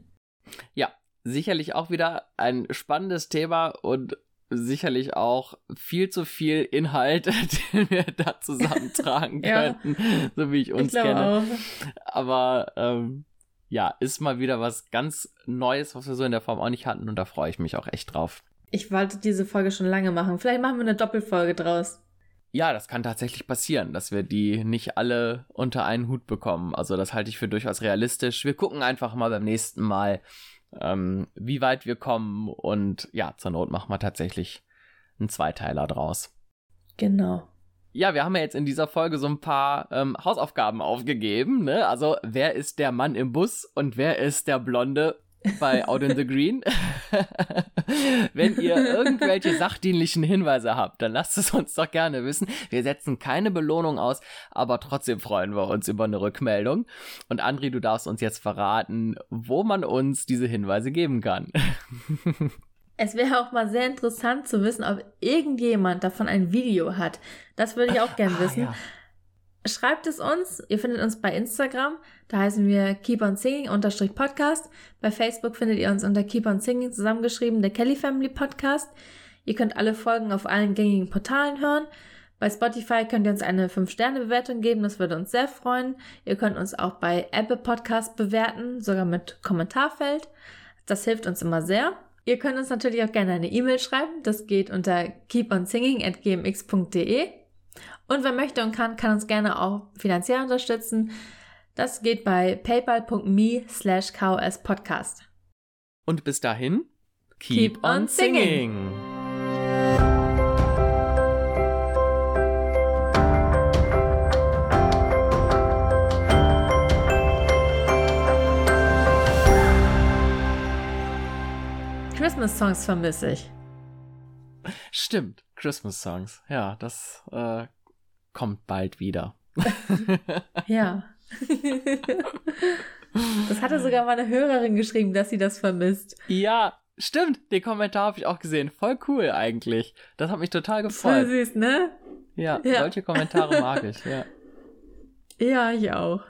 Ja, sicherlich auch wieder ein spannendes Thema und sicherlich auch viel zu viel Inhalt, <laughs> den wir da zusammentragen <laughs> ja, könnten, so wie ich uns ich kenne. Auch. Aber ähm, ja, ist mal wieder was ganz Neues, was wir so in der Form auch nicht hatten und da freue ich mich auch echt drauf. Ich wollte diese Folge schon lange machen. Vielleicht machen wir eine Doppelfolge draus. Ja, das kann tatsächlich passieren, dass wir die nicht alle unter einen Hut bekommen. Also das halte ich für durchaus realistisch. Wir gucken einfach mal beim nächsten Mal, ähm, wie weit wir kommen und ja, zur Not machen wir tatsächlich einen Zweiteiler draus. Genau ja, wir haben ja jetzt in dieser Folge so ein paar ähm, Hausaufgaben aufgegeben. Ne? Also, wer ist der Mann im Bus und wer ist der Blonde bei <laughs> Out in the Green? <laughs> Wenn ihr irgendwelche <laughs> sachdienlichen Hinweise habt, dann lasst es uns doch gerne wissen. Wir setzen keine Belohnung aus, aber trotzdem freuen wir uns über eine Rückmeldung. Und Andri, du darfst uns jetzt verraten, wo man uns diese Hinweise geben kann. Es wäre auch mal sehr interessant zu wissen, ob irgendjemand davon ein Video hat. Das würde ich auch gerne ah, wissen. Ja. Schreibt es uns. Ihr findet uns bei Instagram. Da heißen wir Keep on Singing unterstrich Podcast. Bei Facebook findet ihr uns unter Keep on Singing zusammengeschrieben, der Kelly Family Podcast. Ihr könnt alle Folgen auf allen gängigen Portalen hören. Bei Spotify könnt ihr uns eine 5-Sterne-Bewertung geben, das würde uns sehr freuen. Ihr könnt uns auch bei Apple Podcast bewerten, sogar mit Kommentarfeld. Das hilft uns immer sehr. Ihr könnt uns natürlich auch gerne eine E-Mail schreiben. Das geht unter keeponsinging.gmx.de. Und wer möchte und kann, kann uns gerne auch finanziell unterstützen. Das geht bei paypal.me slash kspodcast. Und bis dahin, keep, keep on, singing. singing. Christmas-Songs vermisse ich. Stimmt, Christmas-Songs. Ja, das äh, kommt bald wieder. <laughs> ja. das hatte sogar mal eine Hörerin geschrieben, dass sie das vermisst. Ja, stimmt. Den Kommentar habe ich auch gesehen. Voll cool eigentlich. Das hat mich total gefreut. Voll süß, ne? Ja, ja. solche Kommentare mag ich, ja. <laughs> Ja, ich auch.